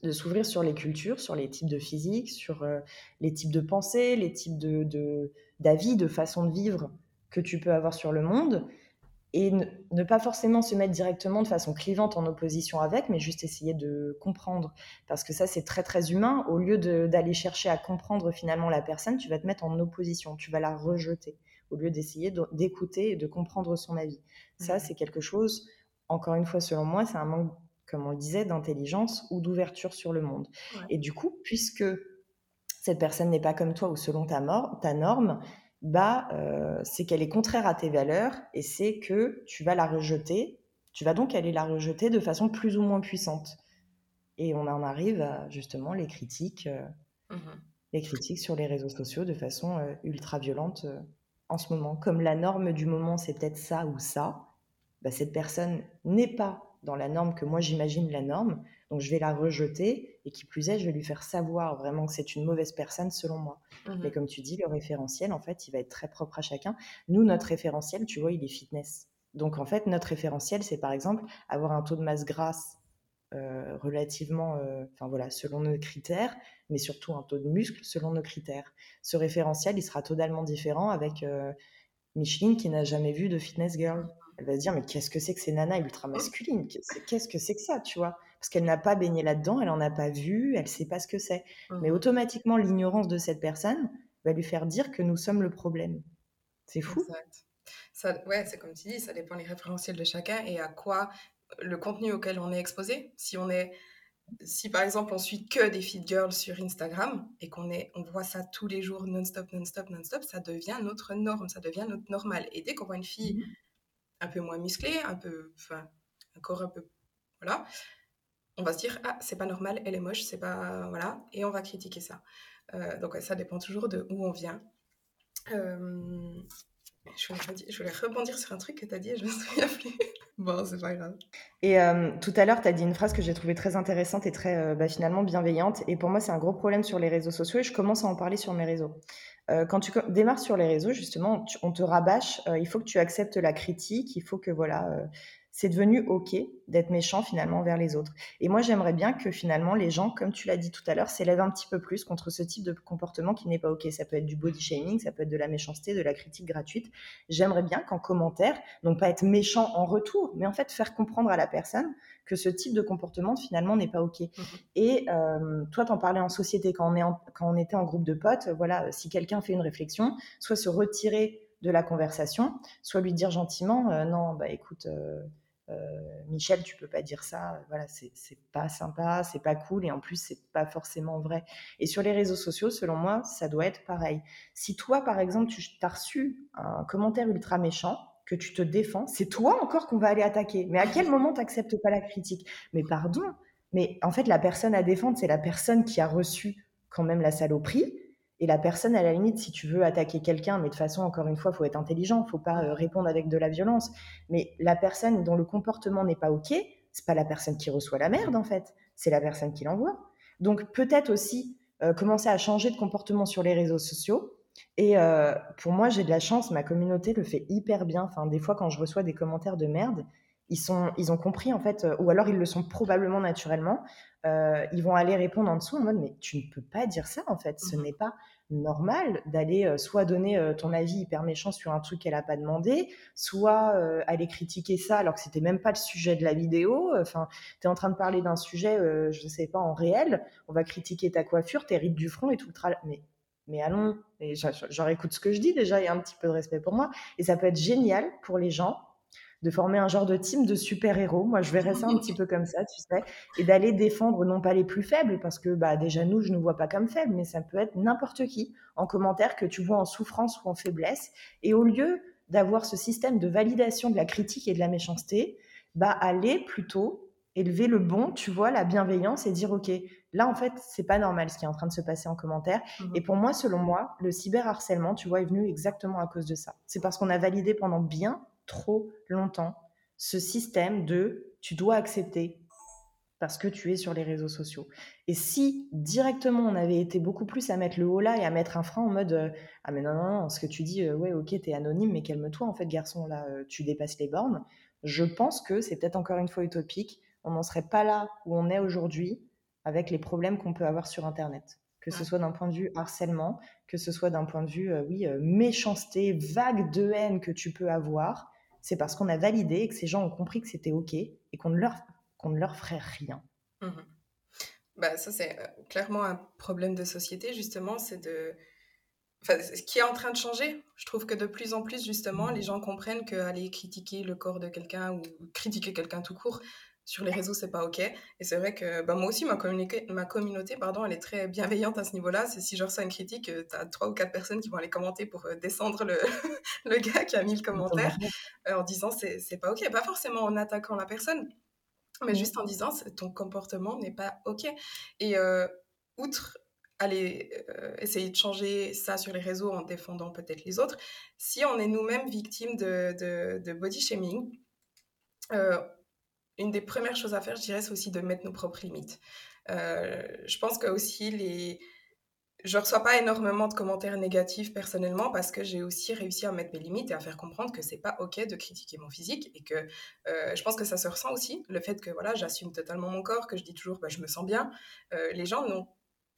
de s'ouvrir sur les cultures, sur les types de physique, sur euh, les types de pensées, les types de d'avis, de, de façon de vivre que tu peux avoir sur le monde et ne, pas forcément se mettre directement de façon clivante en opposition avec, mais juste essayer de comprendre. Parce que ça, c'est très, très humain. Au lieu d'aller chercher à comprendre finalement la personne, tu vas te mettre en opposition, tu vas la rejeter, au lieu d'essayer d'écouter et de comprendre son avis. Ça, c'est quelque chose, encore une fois, selon moi, c'est un manque, comme on le disait, d'intelligence ou d'ouverture sur le monde. Et du coup, puisque cette personne n'est pas comme toi ou selon ta, ta norme, bah, euh, c'est qu'elle est contraire à tes valeurs et c'est que tu vas la rejeter. Tu vas donc aller la rejeter de façon plus ou moins puissante. Et on en arrive à justement les critiques, euh, mmh les critiques sur les réseaux sociaux de façon euh, ultra violente en ce moment. Comme la norme du moment, c'est peut-être ça ou ça, bah, cette personne n'est pas dans la norme que moi j'imagine la norme, donc je vais la rejeter et qui plus est, je vais lui faire savoir vraiment que c'est une mauvaise personne selon moi. Mmh Mais comme tu dis, le référentiel, en fait, il va être très propre à chacun. Nous, notre référentiel, tu vois, il est fitness. Donc en fait, notre référentiel, c'est par exemple avoir un taux de masse grasse euh, relativement, euh, enfin voilà, selon nos critères, mais surtout un taux de muscle selon nos critères. Ce référentiel, il sera totalement différent avec euh, Micheline qui n'a jamais vu de fitness girl. Elle va se dire, mais qu'est-ce que c'est que ces nanas ultra masculines? Qu'est-ce que c'est que ça, tu vois? Parce qu'elle n'a pas baigné là-dedans, elle n'en a pas vu, elle ne sait pas ce que c'est. Mais mmh. automatiquement, l'ignorance de cette personne va lui faire dire que nous sommes le problème. C'est fou. Exact. Ça, ouais, c'est comme tu dis, ça dépend des référentiels de chacun et à quoi le contenu auquel on est exposé. Si on est, si par exemple on suit que des feed girls sur Instagram et qu'on est, on voit ça tous les jours non-stop, non-stop, non-stop, ça devient notre norme, ça devient notre normal. Et dès qu'on voit une fille mmh un peu moins musclée, un peu, enfin, un corps un peu, voilà, on va se dire ah c'est pas normal, elle est moche, c'est pas, voilà, et on va critiquer ça. Euh, donc ça dépend toujours de où on vient. Euh, je voulais, rebondir sur un truc que tu as dit et je me souviens plus. bon, c'est pas grave. Et euh, tout à l'heure, tu as dit une phrase que j'ai trouvée très intéressante et très bah, finalement bienveillante. Et pour moi, c'est un gros problème sur les réseaux sociaux et je commence à en parler sur mes réseaux. Euh, quand tu démarres sur les réseaux, justement, on te rabâche, il faut que tu acceptes la critique, il faut que voilà, c'est devenu OK d'être méchant finalement envers les autres. Et moi, j'aimerais bien que finalement les gens, comme tu l'as dit tout à l'heure, s'élèvent un petit peu plus contre ce type de comportement qui n'est pas OK. Ça peut être du body shaming, ça peut être de la méchanceté, de la critique gratuite. J'aimerais bien qu'en commentaire, donc pas être méchant en retour, mais en fait faire comprendre à la personne que ce type de comportement finalement n'est pas OK. Mmh Et euh, toi, t'en parlais en société quand on, est quand on était en groupe de potes. Voilà, si quelqu'un fait une réflexion, soit se retirer de la conversation, soit lui dire gentiment, euh, non, bah écoute. Euh, euh, Michel, tu peux pas dire ça, voilà, c'est pas sympa, c'est pas cool, et en plus, c'est pas forcément vrai. Et sur les réseaux sociaux, selon moi, ça doit être pareil. Si toi, par exemple, tu as reçu un commentaire ultra méchant, que tu te défends, c'est toi encore qu'on va aller attaquer. Mais à quel moment tu n'acceptes pas la critique? Mais pardon, mais en fait, la personne à défendre, c'est la personne qui a reçu quand même la saloperie, et la personne, à la limite, si tu veux attaquer quelqu'un, mais de façon, encore une fois, il faut être intelligent, il faut pas euh, répondre avec de la violence. Mais la personne dont le comportement n'est pas OK, c'est pas la personne qui reçoit la merde, en fait. C'est la personne qui l'envoie. Donc, peut-être aussi euh, commencer à changer de comportement sur les réseaux sociaux. Et euh, pour moi, j'ai de la chance, ma communauté le fait hyper bien. Enfin, des fois, quand je reçois des commentaires de merde, ils, sont, ils ont compris, en fait, ou alors ils le sont probablement naturellement. ils vont aller répondre en dessous en mode, mais tu ne peux pas dire ça, en fait. Ce mmh n'est pas normal d'aller euh, soit donner euh, ton avis hyper méchant sur un truc qu'elle n'a pas demandé, soit euh, aller critiquer ça alors que c'était même pas le sujet de la vidéo. Enfin, tu es en train de parler d'un sujet, je ne sais pas, en réel, on va critiquer ta coiffure, tes rides du front et tout le travail. Mais, mais allons, genre écoute ce que je dis déjà, il y a un petit peu de respect pour moi. Et ça peut être génial pour les gens de former un genre de team de super-héros. Moi, je verrais ça un petit peu comme ça, tu sais, et d'aller défendre non pas les plus faibles, parce que bah, déjà nous, je ne vois pas comme faibles, mais ça peut être n'importe qui en commentaire que tu vois en souffrance ou en faiblesse. Et au lieu d'avoir ce système de validation de la critique et de la méchanceté, bah, aller plutôt élever le bon, tu vois, la bienveillance et dire, OK, là, en fait, c'est pas normal ce qui est en train de se passer en commentaire. Mmh et pour moi, selon moi, le cyberharcèlement, tu vois, est venu exactement à cause de ça. C'est parce qu'on a validé pendant bien trop longtemps ce système de tu dois accepter parce que tu es sur les réseaux sociaux. Et si directement on avait été beaucoup plus à mettre le haut là et à mettre un frein en mode euh, ah mais non non non ce que tu dis euh, ouais ok t'es anonyme mais calme-toi en fait garçon là euh, tu dépasses les bornes. Je pense que c'est peut-être encore une fois utopique. On n'en serait pas là où on est aujourd'hui avec les problèmes qu'on peut avoir sur internet que ce soit d'un point de vue harcèlement, que ce soit d'un point de vue, oui, méchanceté, vague de haine que tu peux avoir c'est parce qu'on a validé et que ces gens ont compris que c'était OK et qu'on ne, leur, qu'on ne leur ferait rien. Mmh bah, ça, c'est euh, clairement un problème de société, justement, c'est de... Enfin, ce qui est en train de changer. Je trouve que de plus en plus, justement, les gens comprennent qu'aller critiquer le corps de quelqu'un ou critiquer quelqu'un tout court, sur les réseaux, c'est pas OK. Et c'est vrai que bah, moi aussi, ma, ma communauté, pardon, elle est très bienveillante à ce niveau-là. C'est si je reçois une critique, euh, tu as trois ou quatre personnes qui vont aller commenter pour euh, descendre le, le, gars qui a mis le commentaire euh, en disant c'est pas OK. Pas forcément en attaquant la personne, mais juste en disant ton comportement n'est pas OK. Et outre aller essayer de changer ça sur les réseaux en défendant peut-être les autres, si on est nous-mêmes victimes de, de, de body shaming, une des premières choses à faire, je dirais, c'est aussi de mettre nos propres limites. je pense que aussi les je reçois pas énormément de commentaires négatifs personnellement parce que j'ai aussi réussi à mettre mes limites et à faire comprendre que c'est pas ok de critiquer mon physique et que euh, je pense que ça se ressent aussi le fait que voilà j'assume totalement mon corps que je dis toujours bah, je me sens bien. Euh, les gens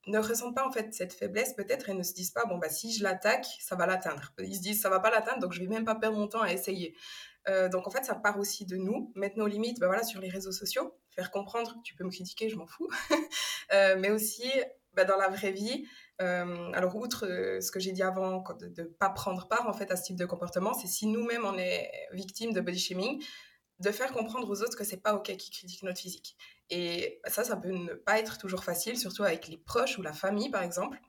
ne ressentent pas en fait cette faiblesse peut-être et ne se disent pas bon bah si je l'attaque ça va l'atteindre. Ils se disent ça va pas l'atteindre donc je vais même pas perdre mon temps à essayer euh, donc en fait ça part aussi de nous mettre nos limites bah, voilà sur les réseaux sociaux faire comprendre tu peux me critiquer je m'en fous mais aussi bah, dans la vraie vie euh, alors, outre euh, ce que j'ai dit avant, de ne pas prendre part en fait à ce type de comportement, c'est si nous-mêmes on est victime de body shaming, de faire comprendre aux autres que c'est pas ok qu'ils critiquent notre physique. Et ça, ça peut ne pas être toujours facile, surtout avec les proches ou la famille par exemple.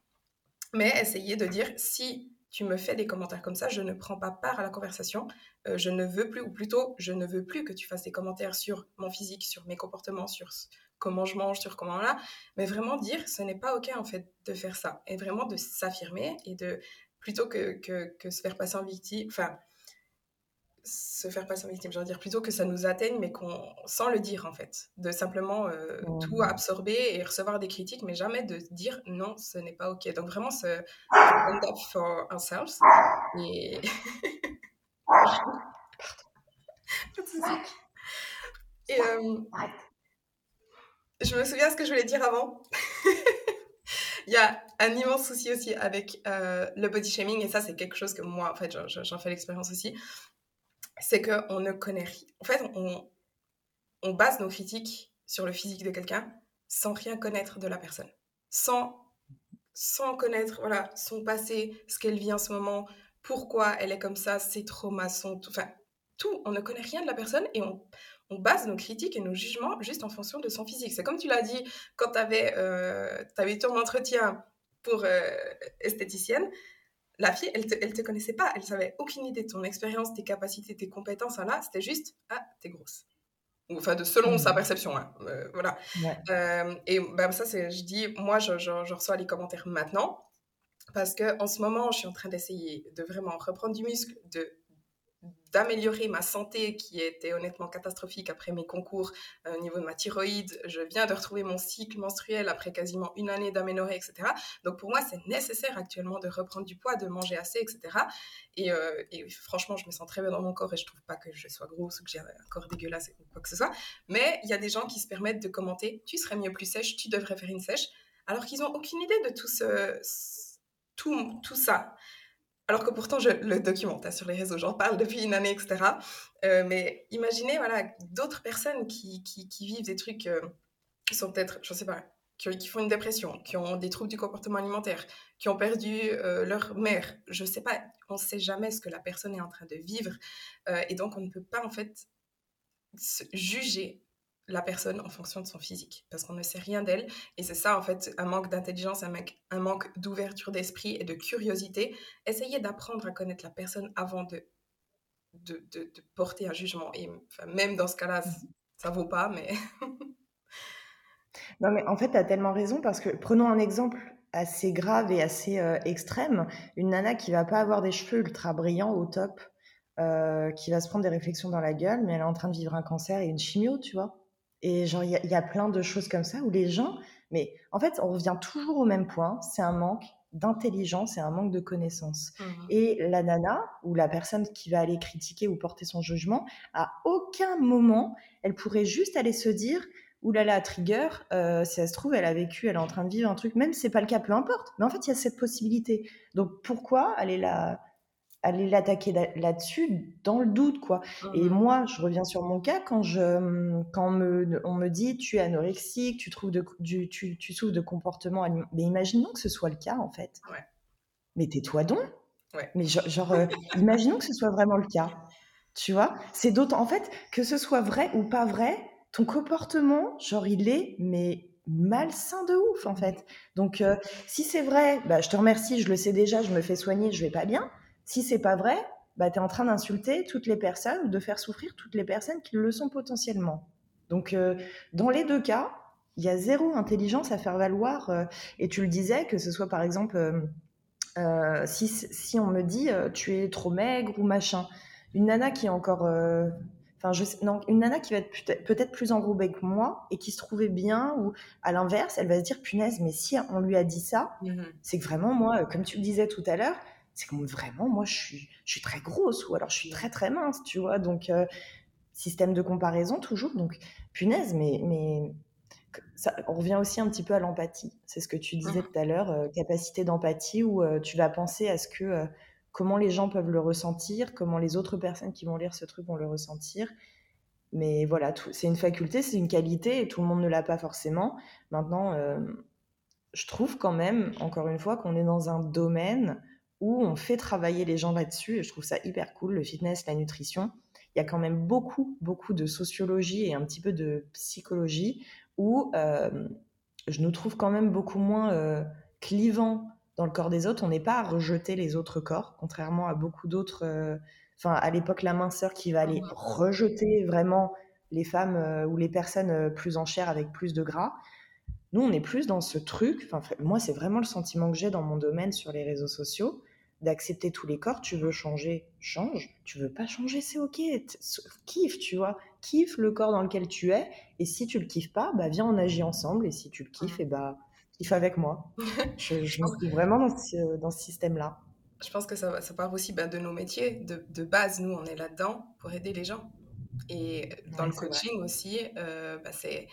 Mais essayer de dire si tu me fais des commentaires comme ça, je ne prends pas part à la conversation, euh, je ne veux plus, ou plutôt, je ne veux plus que tu fasses des commentaires sur mon physique, sur mes comportements, sur comment je mange, sur comment là, mais vraiment dire ce n'est pas ok en fait de faire ça. Et vraiment de s'affirmer et de plutôt que, que, se faire passer en victime, enfin se faire passer en victime, veux dire plutôt que ça nous atteigne mais qu'on sans le dire en fait, de simplement euh, tout absorber et recevoir des critiques mais jamais de dire non ce n'est pas ok. Donc vraiment se stand up for ourselves et et euh, je me souviens ce que je voulais dire avant. Il y a un immense souci aussi avec euh, le body shaming, et ça, c'est quelque chose que moi, en fait, j'en fais l'expérience aussi. C'est qu'on ne connaît rien. En fait, on, on base nos critiques sur le physique de quelqu'un sans rien connaître de la personne. Sans, sans connaître voilà, son passé, ce qu'elle vit en ce moment, pourquoi elle est comme ça, ses traumas, son. Enfin, tout. On ne connaît rien de la personne et on, on base nos critiques et nos jugements juste en fonction de son physique. C'est comme tu l'as dit quand tu avais, euh, ton entretien pour euh, esthéticienne. La fille, elle te, elle te connaissait pas, elle savait aucune idée de ton expérience, tes capacités, tes compétences. Là, c'était juste, ah, t'es grosse. Enfin, de, selon sa mmh. perception, hein, euh, voilà. et ben, ça, je dis, moi, je, je, reçois les commentaires maintenant parce que en ce moment, je suis en train d'essayer de vraiment reprendre du muscle, de d'améliorer ma santé qui était honnêtement catastrophique après mes concours euh, au niveau de ma thyroïde. Je viens de retrouver mon cycle menstruel après quasiment une année d'aménorrhée, etc. Donc pour moi, c'est nécessaire actuellement de reprendre du poids, de manger assez, etc. Euh, et, franchement, je me sens très bien dans mon corps et je trouve pas que je sois grosse ou que j'ai un corps dégueulasse ou quoi que ce soit. Mais il y a des gens qui se permettent de commenter tu serais mieux plus sèche, tu devrais faire une sèche, alors qu'ils n'ont aucune idée de tout, ce, tout, tout ça alors que pourtant je le documente hein, sur les réseaux, j'en parle depuis une année, etc. Euh, mais imaginez voilà, d'autres personnes qui, vivent des trucs euh, qui sont peut-être, je ne sais pas, qui, font une dépression, qui ont des troubles du comportement alimentaire, qui ont perdu euh, leur mère. Je ne sais pas, on ne sait jamais ce que la personne est en train de vivre. et donc on ne peut pas en fait juger la personne en fonction de son physique, parce qu'on ne sait rien d'elle. Et c'est ça, en fait, un manque d'intelligence, un, un, manque d'ouverture d'esprit et de curiosité. Essayez d'apprendre à connaître la personne avant de, de, de, porter un jugement. Et même dans ce cas-là, mmh. ça vaut pas, mais... non, mais en fait, tu as tellement raison, parce que prenons un exemple assez grave et assez euh, extrême. Une nana qui va pas avoir des cheveux ultra brillants au top, euh, qui va se prendre des réflexions dans la gueule, mais elle est en train de vivre un cancer et une chimio, tu vois. Et genre, il y, a plein de choses comme ça où les gens, mais en fait, on revient toujours au même point, c'est un manque d'intelligence et un manque de connaissance. Mmh et la nana ou la personne qui va aller critiquer ou porter son jugement, à aucun moment, elle pourrait juste aller se dire, oulala, trigger, euh, si elle se trouve, elle a vécu, elle est en train de vivre un truc, même si c'est pas le cas, peu importe. Mais en fait, il y a cette possibilité. Donc pourquoi aller la, aller l'attaquer là-dessus dans le doute quoi. Et mmh moi, je reviens sur mon cas quand je quand on me, on me dit tu es anorexique, tu trouves de tu, tu, souffres de comportement mais imaginons que ce soit le cas en fait. Mais tais-toi donc. Mais genre, euh, imaginons que ce soit vraiment le cas. Tu vois, c'est d'autant en fait que ce soit vrai ou pas vrai, ton comportement, genre il est mais malsain de ouf en mmh fait. Donc euh, si c'est vrai, bah, je te remercie, je le sais déjà, je me fais soigner, je vais pas bien. Si c'est pas vrai, bah, tu es en train d'insulter toutes les personnes ou de faire souffrir toutes les personnes qui le sont potentiellement. Donc, euh, dans les deux cas, il y a zéro intelligence à faire valoir. Euh, et tu le disais, que ce soit par exemple, euh, si, si, on me dit tu es trop maigre ou machin, une nana qui est encore Enfin, je non, une nana qui va être peut-être plus enrobée que moi et qui se trouvait bien, ou à l'inverse, elle va se dire punaise, mais si on lui a dit ça, mmh c'est que vraiment, moi, comme tu le disais tout à l'heure, c'est comme vraiment, moi, je suis, je suis très grosse, ou alors je suis très très mince, tu vois. Donc, euh, système de comparaison toujours. Donc, punaise, mais, mais ça, on revient aussi un petit peu à l'empathie. C'est ce que tu disais mmh tout à l'heure, euh, capacité d'empathie, où euh, tu vas penser à ce que comment les gens peuvent le ressentir, comment les autres personnes qui vont lire ce truc vont le ressentir. Mais voilà, c'est une faculté, c'est une qualité et tout le monde ne l'a pas forcément. Maintenant, je trouve quand même, encore une fois, qu'on est dans un domaine où on fait travailler les gens là-dessus et je trouve ça hyper cool, le fitness, la nutrition. Il y a quand même beaucoup, beaucoup de sociologie et un petit peu de psychologie où euh, je nous trouve quand même beaucoup moins euh, clivants dans le corps des autres, on n'est pas à rejeter les autres corps, contrairement à beaucoup d'autres. Euh, enfin, à l'époque, la minceur qui va aller rejeter vraiment les femmes euh, ou les personnes plus en chair avec plus de gras. Nous, on est plus dans ce truc. Enfin, moi, c'est vraiment le sentiment que j'ai dans mon domaine sur les réseaux sociaux d'accepter tous les corps. Tu veux changer, change. Tu veux pas changer, c'est ok. Kiffe, tu vois. Kiffe le corps dans lequel tu es. Et si tu le kiffes pas, bah viens, on agit ensemble. Et si tu le kiffes, et bah fait avec moi. je, je me suis vraiment dans ce, dans ce système-là. Je pense que ça, ça part aussi bah, de nos métiers. De, de, base, nous, on est là-dedans pour aider les gens. Et dans le coaching aussi, euh, bah, c'est...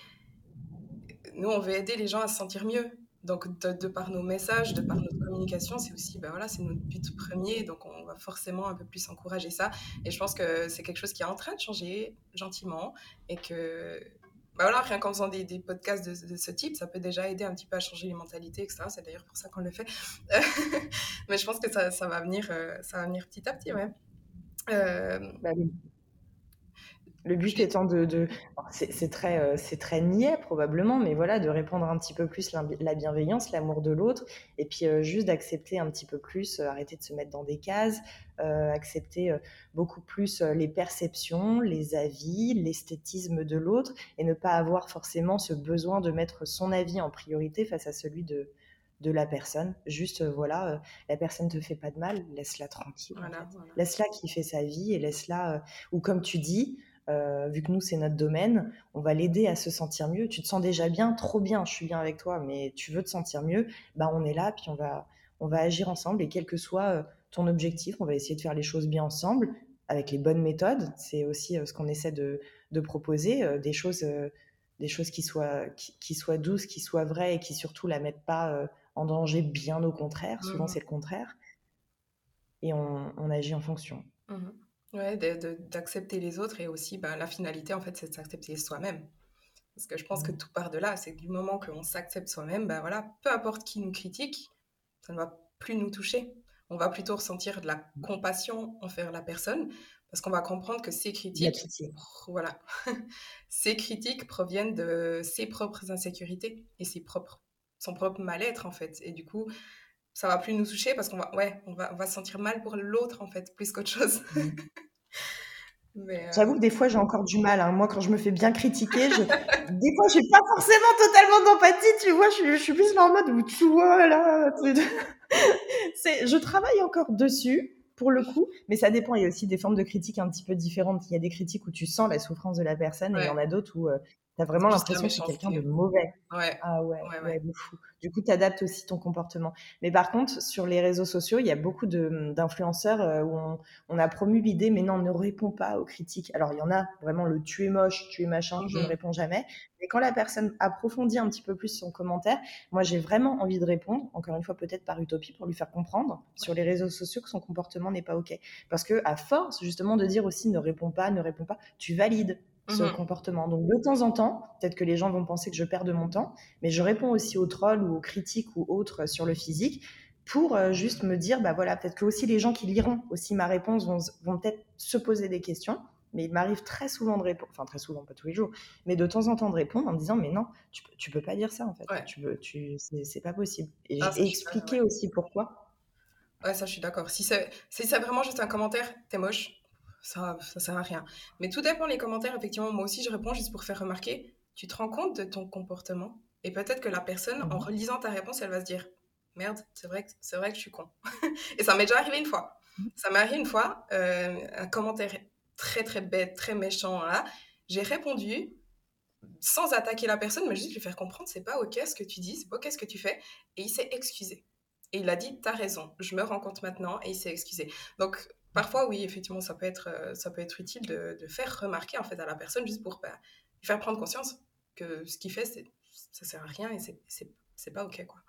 Nous, on veut aider les gens à se sentir mieux. Donc, de, par nos messages, de par notre communication, c'est aussi, bah voilà, c'est notre but premier. Donc, on va forcément un peu plus encourager ça. Et je pense que c'est quelque chose qui est en train de changer gentiment et que bah voilà, rien qu'en faisant des, des podcasts de, ce type, ça peut déjà aider un petit peu à changer les mentalités, etc. C'est d'ailleurs pour ça qu'on le fait. Mais je pense que ça, ça va, venir, euh, ça va venir petit à petit, ouais. Euh... Bah, le but étant de, c'est très, euh, c'est très niais probablement, mais voilà, de répondre un petit peu plus la bienveillance, l'amour de l'autre, et puis euh, juste d'accepter un petit peu plus, euh, arrêter de se mettre dans des cases, accepter beaucoup plus les perceptions, les avis, l'esthétisme de l'autre, et ne pas avoir forcément ce besoin de mettre son avis en priorité face à celui de, de la personne. Juste, voilà, la personne te fait pas de mal, laisse-la tranquille. Laisse-la qui fait sa vie et laisse-la, ou comme tu dis, euh, vu que nous, c'est notre domaine, on va l'aider à se sentir mieux. Tu te sens déjà bien, trop bien, je suis bien avec toi, mais tu veux te sentir mieux, bah on est là, puis on va, on va agir ensemble. Et quel que soit euh, ton objectif, on va essayer de faire les choses bien ensemble, avec les bonnes méthodes. C'est aussi euh, ce qu'on essaie de, de proposer, des choses, des choses qui soient, qui, soient douces, qui soient vraies et qui surtout la mettent pas en danger, bien au contraire. Souvent, mmh c'est le contraire. Et on, agit en fonction. Mmh Ouais, d'accepter les autres et aussi bah, la finalité en fait c'est de s'accepter soi-même. Parce que je pense que mmh. tout part de là, c'est du moment qu'on s'accepte soi-même, bah voilà, peu importe qui nous critique, ça ne va plus nous toucher. On va plutôt ressentir de la mmh. compassion envers la personne parce qu'on va comprendre que ces critiques, voilà, ces critiques proviennent de ses propres insécurités et ses propres, son propre mal-être en fait. Et du coup, ça va plus nous toucher parce qu'on va, ouais, on va, on va se sentir mal pour l'autre en fait, plus qu'autre chose. Mm. Euh, J'avoue que des fois j'ai encore du mal. Hein. Moi, quand je me fais bien critiquer, je... des fois j'ai pas forcément totalement d'empathie. Tu vois, je, je, suis plus en mode où tu vois là. C'est, je travaille encore dessus pour le coup, mais ça dépend. Il y a aussi des formes de critiques un petit peu différentes. Il y a des critiques où tu sens la souffrance de la personne, et il y en a d'autres où euh, T'as vraiment l'impression que c'est quelqu'un de mauvais. Ouais. Ah ouais, ouais, de fou. Du coup, tu adaptes aussi ton comportement. Mais par contre, sur les réseaux sociaux, il y a beaucoup d'influenceurs euh, où on, on, a promu l'idée, mais non, ne réponds pas aux critiques. Alors, il y en a vraiment le tu es moche, tu es machin, je ne mmh réponds jamais. Mais quand la personne approfondit un petit peu plus son commentaire, moi, j'ai vraiment envie de répondre, encore une fois, peut-être par utopie, pour lui faire comprendre sur les réseaux sociaux que son comportement n'est pas OK. Parce que, à force, justement, de dire aussi ne réponds pas, ne réponds pas, tu valides ce mmh comportement. Donc de temps en temps, peut-être que les gens vont penser que je perds de mon temps, mais je réponds aussi aux trolls ou aux critiques ou autres sur le physique pour euh, juste me dire, bah voilà, peut-être que aussi les gens qui liront aussi ma réponse vont, vont peut-être se poser des questions. Mais il m'arrive très souvent de répondre, enfin très souvent, pas tous les jours, mais de temps en temps de répondre en me disant, mais non, tu, tu peux pas dire ça en fait, tu veux, tu, c'est pas possible. Et, ah, expliquer aussi pourquoi. Ouais, ça je suis d'accord. Si c'est si vraiment juste un commentaire, t'es moche, ça, ça sert à rien. Mais tout dépend les commentaires, effectivement. Moi aussi, je réponds juste pour faire remarquer. Tu te rends compte de ton comportement? Et peut-être que la personne, en mhm. relisant ta réponse, elle va se dire merde, c'est vrai que c'est vrai que je suis con. et ça m'est déjà arrivé une fois. Mhm. Ça m'est arrivé une fois, euh, un commentaire très très bête, très méchant. Hein. J'ai répondu sans attaquer la personne, mais juste lui faire comprendre c'est pas ok ce que tu dis, c'est pas ok ce que tu fais. Et il s'est excusé. Et il a dit t'as raison, je me rends compte maintenant et il s'est excusé. Donc parfois oui effectivement ça peut être euh, ça peut être utile de, faire remarquer en fait à la personne juste pour bah, lui faire prendre conscience que ce qu'il fait c'est ça sert à rien et c'est pas ok quoi.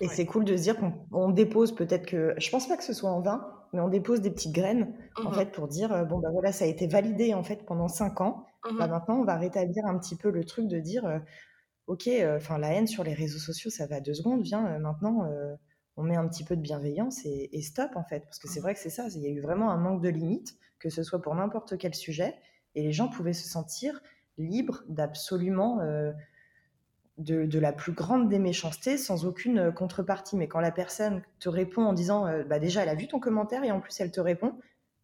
Et c'est cool de se dire qu'on dépose peut-être que, je pense pas que ce soit en vain, mais on dépose des petites graines, en mmh fait, pour dire, euh, bon, bah voilà, ça a été validé, en fait, pendant cinq ans. Mmh bah, maintenant, on va rétablir un petit peu le truc de dire, euh, ok, euh, enfin, la haine sur les réseaux sociaux, ça va deux secondes, viens, maintenant, on met un petit peu de bienveillance et, et stop, en fait. Parce que c'est vrai que c'est ça, il y a eu vraiment un manque de limite, que ce soit pour n'importe quel sujet, et les gens pouvaient se sentir libres d'absolument de, la plus grande des méchancetés sans aucune euh, contrepartie. Mais quand la personne te répond en disant, euh, bah déjà, elle a vu ton commentaire et en plus, elle te répond,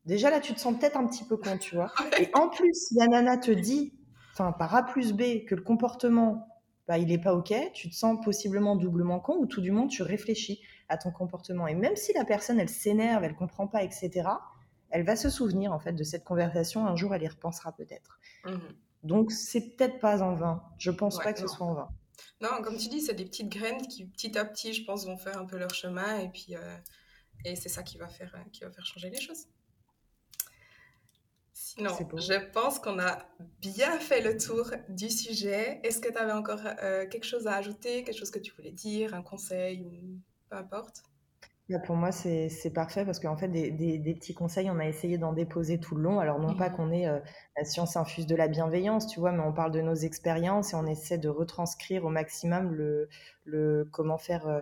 déjà là, tu te sens peut-être un petit peu con, tu vois. Et en plus, la nana te dit, enfin, par A plus B, que le comportement, bah, il n'est pas OK, tu te sens possiblement doublement con ou tout du moins, tu réfléchis à ton comportement. Et même si la personne, elle s'énerve, elle comprend pas, etc., elle va se souvenir, en fait, de cette conversation. Un jour, elle y repensera peut-être. Mmh Donc, c'est peut-être pas en vain. Je pense pas que ce soit en vain. Non, comme tu dis, c'est des petites graines qui, petit à petit, je pense, vont faire un peu leur chemin. Et puis, euh, et c'est ça qui va, faire, euh, qui va faire changer les choses. Sinon, je pense qu'on a bien fait le tour du sujet. Est-ce que tu avais encore euh, quelque chose à ajouter, quelque chose que tu voulais dire, un conseil ou peu importe pour moi, c'est parfait parce qu'en fait, des, des, petits conseils, on a essayé d'en déposer tout le long. Alors, non pas mmh. qu'on est euh, la science infuse de la bienveillance, tu vois, mais on parle de nos expériences et on essaie de retranscrire au maximum le, le comment faire euh,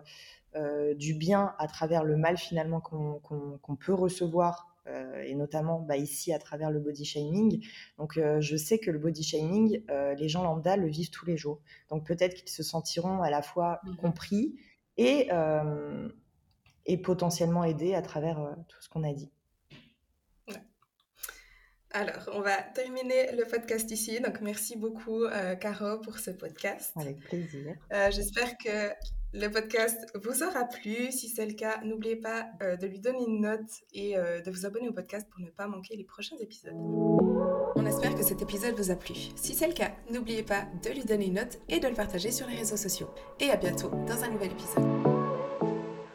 euh, du bien à travers le mal finalement qu'on peut recevoir. et notamment bah, ici à travers le body shaming. Donc je sais que le body shaming, les gens lambda le vivent tous les jours. Donc peut-être qu'ils se sentiront à la fois mmh. compris et et potentiellement aider à travers euh, tout ce qu'on a dit. Alors, on va terminer le podcast ici. Donc, merci beaucoup, euh, Caro, pour ce podcast. Avec plaisir. Euh, j'espère que le podcast vous aura plu. Si c'est le cas, n'oubliez pas de lui donner une note et de vous abonner au podcast pour ne pas manquer les prochains épisodes. On espère que cet épisode vous a plu. Si c'est le cas, n'oubliez pas de lui donner une note et de le partager sur les réseaux sociaux. Et à bientôt dans un nouvel épisode.